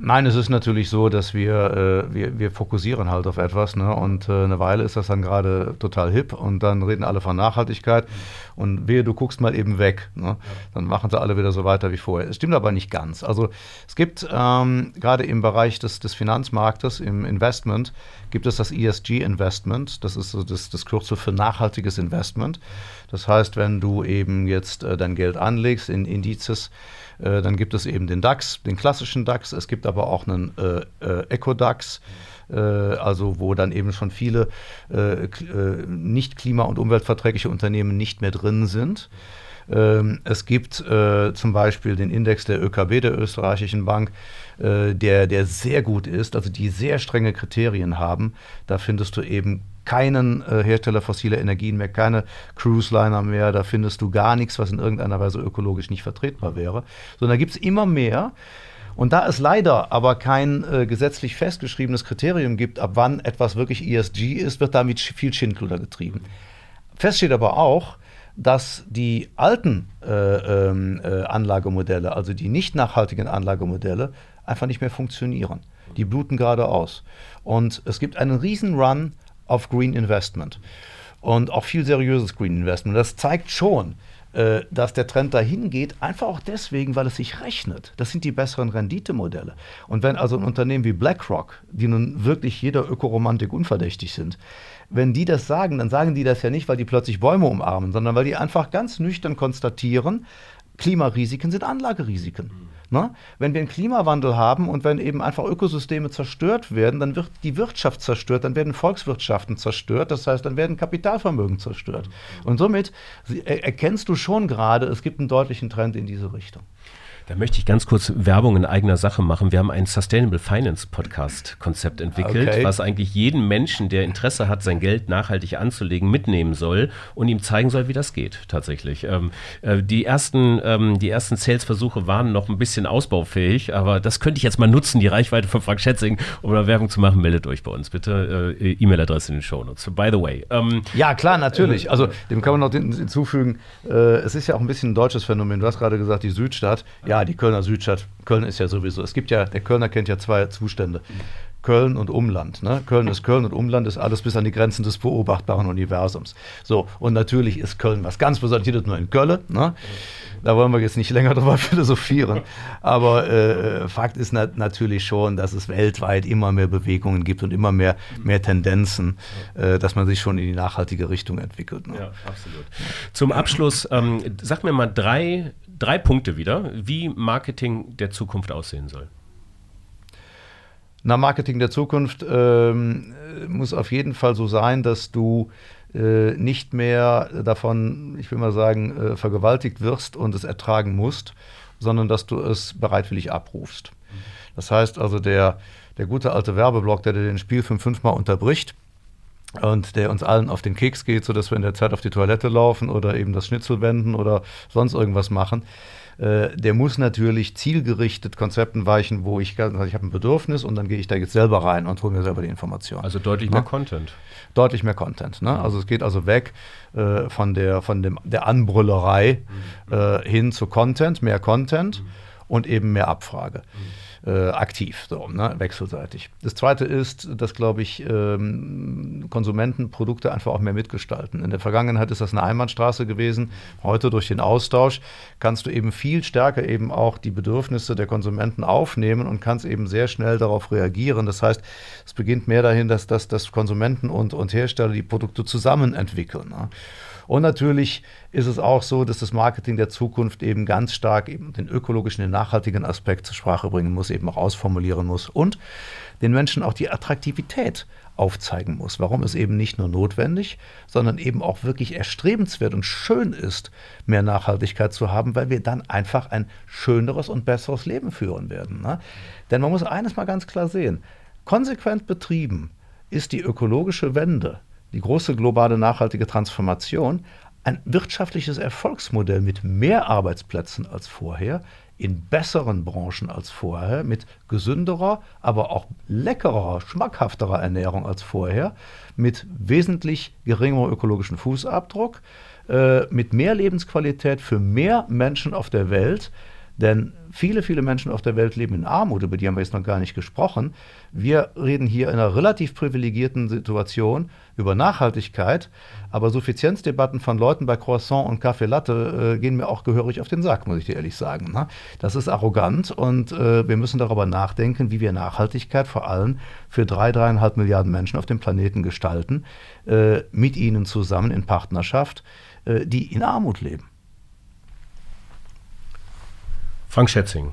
Nein, es ist natürlich so, dass wir, äh, wir, wir fokussieren halt auf etwas. Ne? Und äh, eine Weile ist das dann gerade total hip und dann reden alle von Nachhaltigkeit. Und wehe, du guckst mal eben weg. Ne? Dann machen sie alle wieder so weiter wie vorher. Es stimmt aber nicht ganz. Also es gibt ähm, gerade im Bereich des, des Finanzmarktes, im Investment, gibt es das ESG-Investment. Das ist so das, das Kürzel für nachhaltiges Investment. Das heißt, wenn du eben jetzt äh, dein Geld anlegst in Indizes, äh, dann gibt es eben den DAX, den klassischen DAX. Es gibt aber auch einen äh, äh, Eco-DAX äh, also wo dann eben schon viele äh, nicht klima- und umweltverträgliche Unternehmen nicht mehr drin sind. Ähm, es gibt äh, zum Beispiel den Index der ÖKB, der österreichischen Bank, äh, der, der sehr gut ist, also die sehr strenge Kriterien haben. Da findest du eben keinen äh, Hersteller fossiler Energien mehr, keine Cruise-Liner mehr, da findest du gar nichts, was in irgendeiner Weise ökologisch nicht vertretbar wäre. Sondern da gibt es immer mehr. Und da es leider aber kein äh, gesetzlich festgeschriebenes Kriterium gibt, ab wann etwas wirklich ESG ist, wird damit viel Schindluder getrieben. Fest steht aber auch, dass die alten äh, ähm, äh, Anlagemodelle, also die nicht nachhaltigen Anlagemodelle, einfach nicht mehr funktionieren. Die bluten gerade aus. Und es gibt einen riesen Run auf Green Investment und auch viel seriöses Green Investment. Das zeigt schon, äh, dass der Trend dahin geht, einfach auch deswegen, weil es sich rechnet. Das sind die besseren Renditemodelle. Und wenn also ein Unternehmen wie BlackRock, die nun wirklich jeder Ökoromantik unverdächtig sind, wenn die das sagen, dann sagen die das ja nicht, weil die plötzlich Bäume umarmen, sondern weil die einfach ganz nüchtern konstatieren, Klimarisiken sind Anlagerisiken. Ne? Wenn wir einen Klimawandel haben und wenn eben einfach Ökosysteme zerstört werden, dann wird die Wirtschaft zerstört, dann werden Volkswirtschaften zerstört, das heißt, dann werden Kapitalvermögen zerstört. Und somit erkennst du schon gerade, es gibt einen deutlichen Trend in diese Richtung. Da möchte ich ganz kurz Werbung in eigener Sache machen. Wir haben ein Sustainable Finance Podcast Konzept entwickelt, okay. was eigentlich jeden Menschen, der Interesse hat, sein Geld nachhaltig anzulegen, mitnehmen soll und ihm zeigen soll, wie das geht tatsächlich. Ähm, äh, die ersten, ähm, die ersten Sales-Versuche waren noch ein bisschen ausbaufähig, aber das könnte ich jetzt mal nutzen, die Reichweite von Frank Schätzing, um da Werbung zu machen. Meldet euch bei uns bitte. Äh, E-Mail-Adresse in den Show Notes. By the way. Ähm, ja, klar, natürlich. Also dem kann man noch hinzufügen, äh, es ist ja auch ein bisschen ein deutsches Phänomen. Du hast gerade gesagt, die Südstadt. Ja, die Kölner Südstadt. Köln ist ja sowieso. Es gibt ja, der Kölner kennt ja zwei Zustände. Köln und Umland. Ne? Köln ist Köln und Umland ist alles bis an die Grenzen des beobachtbaren Universums. So, und natürlich ist Köln was ganz Besonderes, nur in Köln. Ne? Da wollen wir jetzt nicht länger drüber philosophieren. Aber äh, Fakt ist nat natürlich schon, dass es weltweit immer mehr Bewegungen gibt und immer mehr, mehr Tendenzen, äh, dass man sich schon in die nachhaltige Richtung entwickelt. Ne? Ja, absolut. Zum Abschluss, ähm, sag mir mal drei drei Punkte wieder, wie Marketing der Zukunft aussehen soll. Na, Marketing der Zukunft ähm, muss auf jeden Fall so sein, dass du äh, nicht mehr davon, ich will mal sagen, äh, vergewaltigt wirst und es ertragen musst, sondern dass du es bereitwillig abrufst. Das heißt also, der, der gute alte Werbeblock, der den Spielfilm fünfmal unterbricht, und der uns allen auf den Keks geht, sodass wir in der Zeit auf die Toilette laufen oder eben das Schnitzel wenden oder sonst irgendwas machen. Äh, der muss natürlich zielgerichtet Konzepten weichen, wo ich, also ich habe ein Bedürfnis und dann gehe ich da jetzt selber rein und hole mir selber die Information. Also deutlich mehr ne? Content. Deutlich mehr Content. Ne? Also es geht also weg äh, von, der, von dem, der Anbrüllerei mhm. äh, hin zu Content, mehr Content mhm. und eben mehr Abfrage. Mhm äh, aktiv, so, ne, wechselseitig. Das Zweite ist, dass, glaube ich, ähm, Konsumenten Produkte einfach auch mehr mitgestalten. In der Vergangenheit ist das eine Einbahnstraße gewesen. Heute durch den Austausch kannst du eben viel stärker eben auch die Bedürfnisse der Konsumenten aufnehmen und kannst eben sehr schnell darauf reagieren. Das heißt, es beginnt mehr dahin, dass, dass, dass Konsumenten und, und Hersteller die Produkte zusammen entwickeln. Ne? Und natürlich ist es auch so, dass das Marketing der Zukunft eben ganz stark eben den ökologischen, den nachhaltigen Aspekt zur Sprache bringen muss, eben auch ausformulieren muss und den Menschen auch die Attraktivität aufzeigen muss. Warum es eben nicht nur notwendig, sondern eben auch wirklich erstrebenswert und schön ist, mehr Nachhaltigkeit zu haben, weil wir dann einfach ein schöneres und besseres Leben führen werden. Ne? Denn man muss eines mal ganz klar sehen. Konsequent betrieben ist die ökologische Wende die große globale nachhaltige Transformation, ein wirtschaftliches Erfolgsmodell mit mehr Arbeitsplätzen als vorher, in besseren Branchen als vorher, mit gesünderer, aber auch leckerer, schmackhafterer Ernährung als vorher, mit wesentlich geringerem ökologischen Fußabdruck, äh, mit mehr Lebensqualität für mehr Menschen auf der Welt, denn viele, viele Menschen auf der Welt leben in Armut, über die haben wir jetzt noch gar nicht gesprochen. Wir reden hier in einer relativ privilegierten Situation über Nachhaltigkeit, aber Suffizienzdebatten von Leuten bei Croissant und Kaffee Latte äh, gehen mir auch gehörig auf den Sack, muss ich dir ehrlich sagen. Ne? Das ist arrogant und äh, wir müssen darüber nachdenken, wie wir Nachhaltigkeit vor allem für drei, dreieinhalb Milliarden Menschen auf dem Planeten gestalten, äh, mit ihnen zusammen in Partnerschaft, äh, die in Armut leben. Frank Schätzing,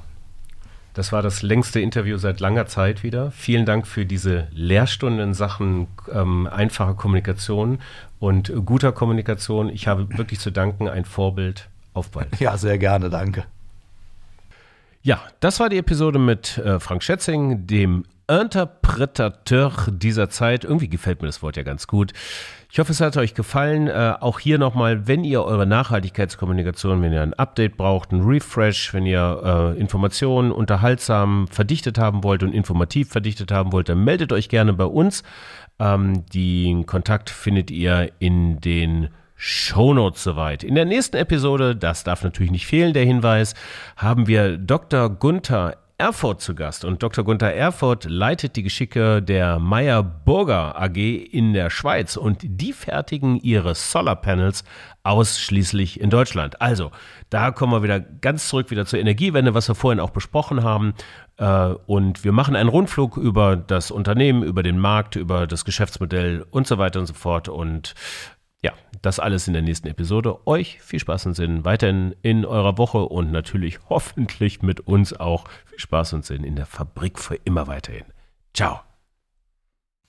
das war das längste Interview seit langer Zeit wieder. Vielen Dank für diese Lehrstunden in Sachen ähm, einfacher Kommunikation und guter Kommunikation. Ich habe wirklich zu danken, ein Vorbild. Auf bald. Ja, sehr gerne, danke. Ja, das war die Episode mit äh, Frank Schätzing, dem Interpretateur dieser Zeit. Irgendwie gefällt mir das Wort ja ganz gut. Ich hoffe, es hat euch gefallen. Äh, auch hier nochmal, wenn ihr eure Nachhaltigkeitskommunikation, wenn ihr ein Update braucht, ein Refresh, wenn ihr äh, Informationen unterhaltsam verdichtet haben wollt und informativ verdichtet haben wollt, dann meldet euch gerne bei uns. Ähm, den Kontakt findet ihr in den Shownotes soweit. In der nächsten Episode, das darf natürlich nicht fehlen, der Hinweis, haben wir Dr. Gunther Erfurt zu Gast und Dr. Gunther Erfurt leitet die Geschicke der Meyer Burger AG in der Schweiz und die fertigen ihre Solarpanels ausschließlich in Deutschland. Also, da kommen wir wieder ganz zurück wieder zur Energiewende, was wir vorhin auch besprochen haben. Äh, und wir machen einen Rundflug über das Unternehmen, über den Markt, über das Geschäftsmodell und so weiter und so fort. Und ja, das alles in der nächsten Episode. Euch viel Spaß und Sinn weiterhin in eurer Woche und natürlich hoffentlich mit uns auch viel Spaß und Sinn in der Fabrik für immer weiterhin. Ciao.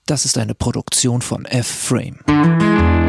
Das ist eine Produktion von F-Frame.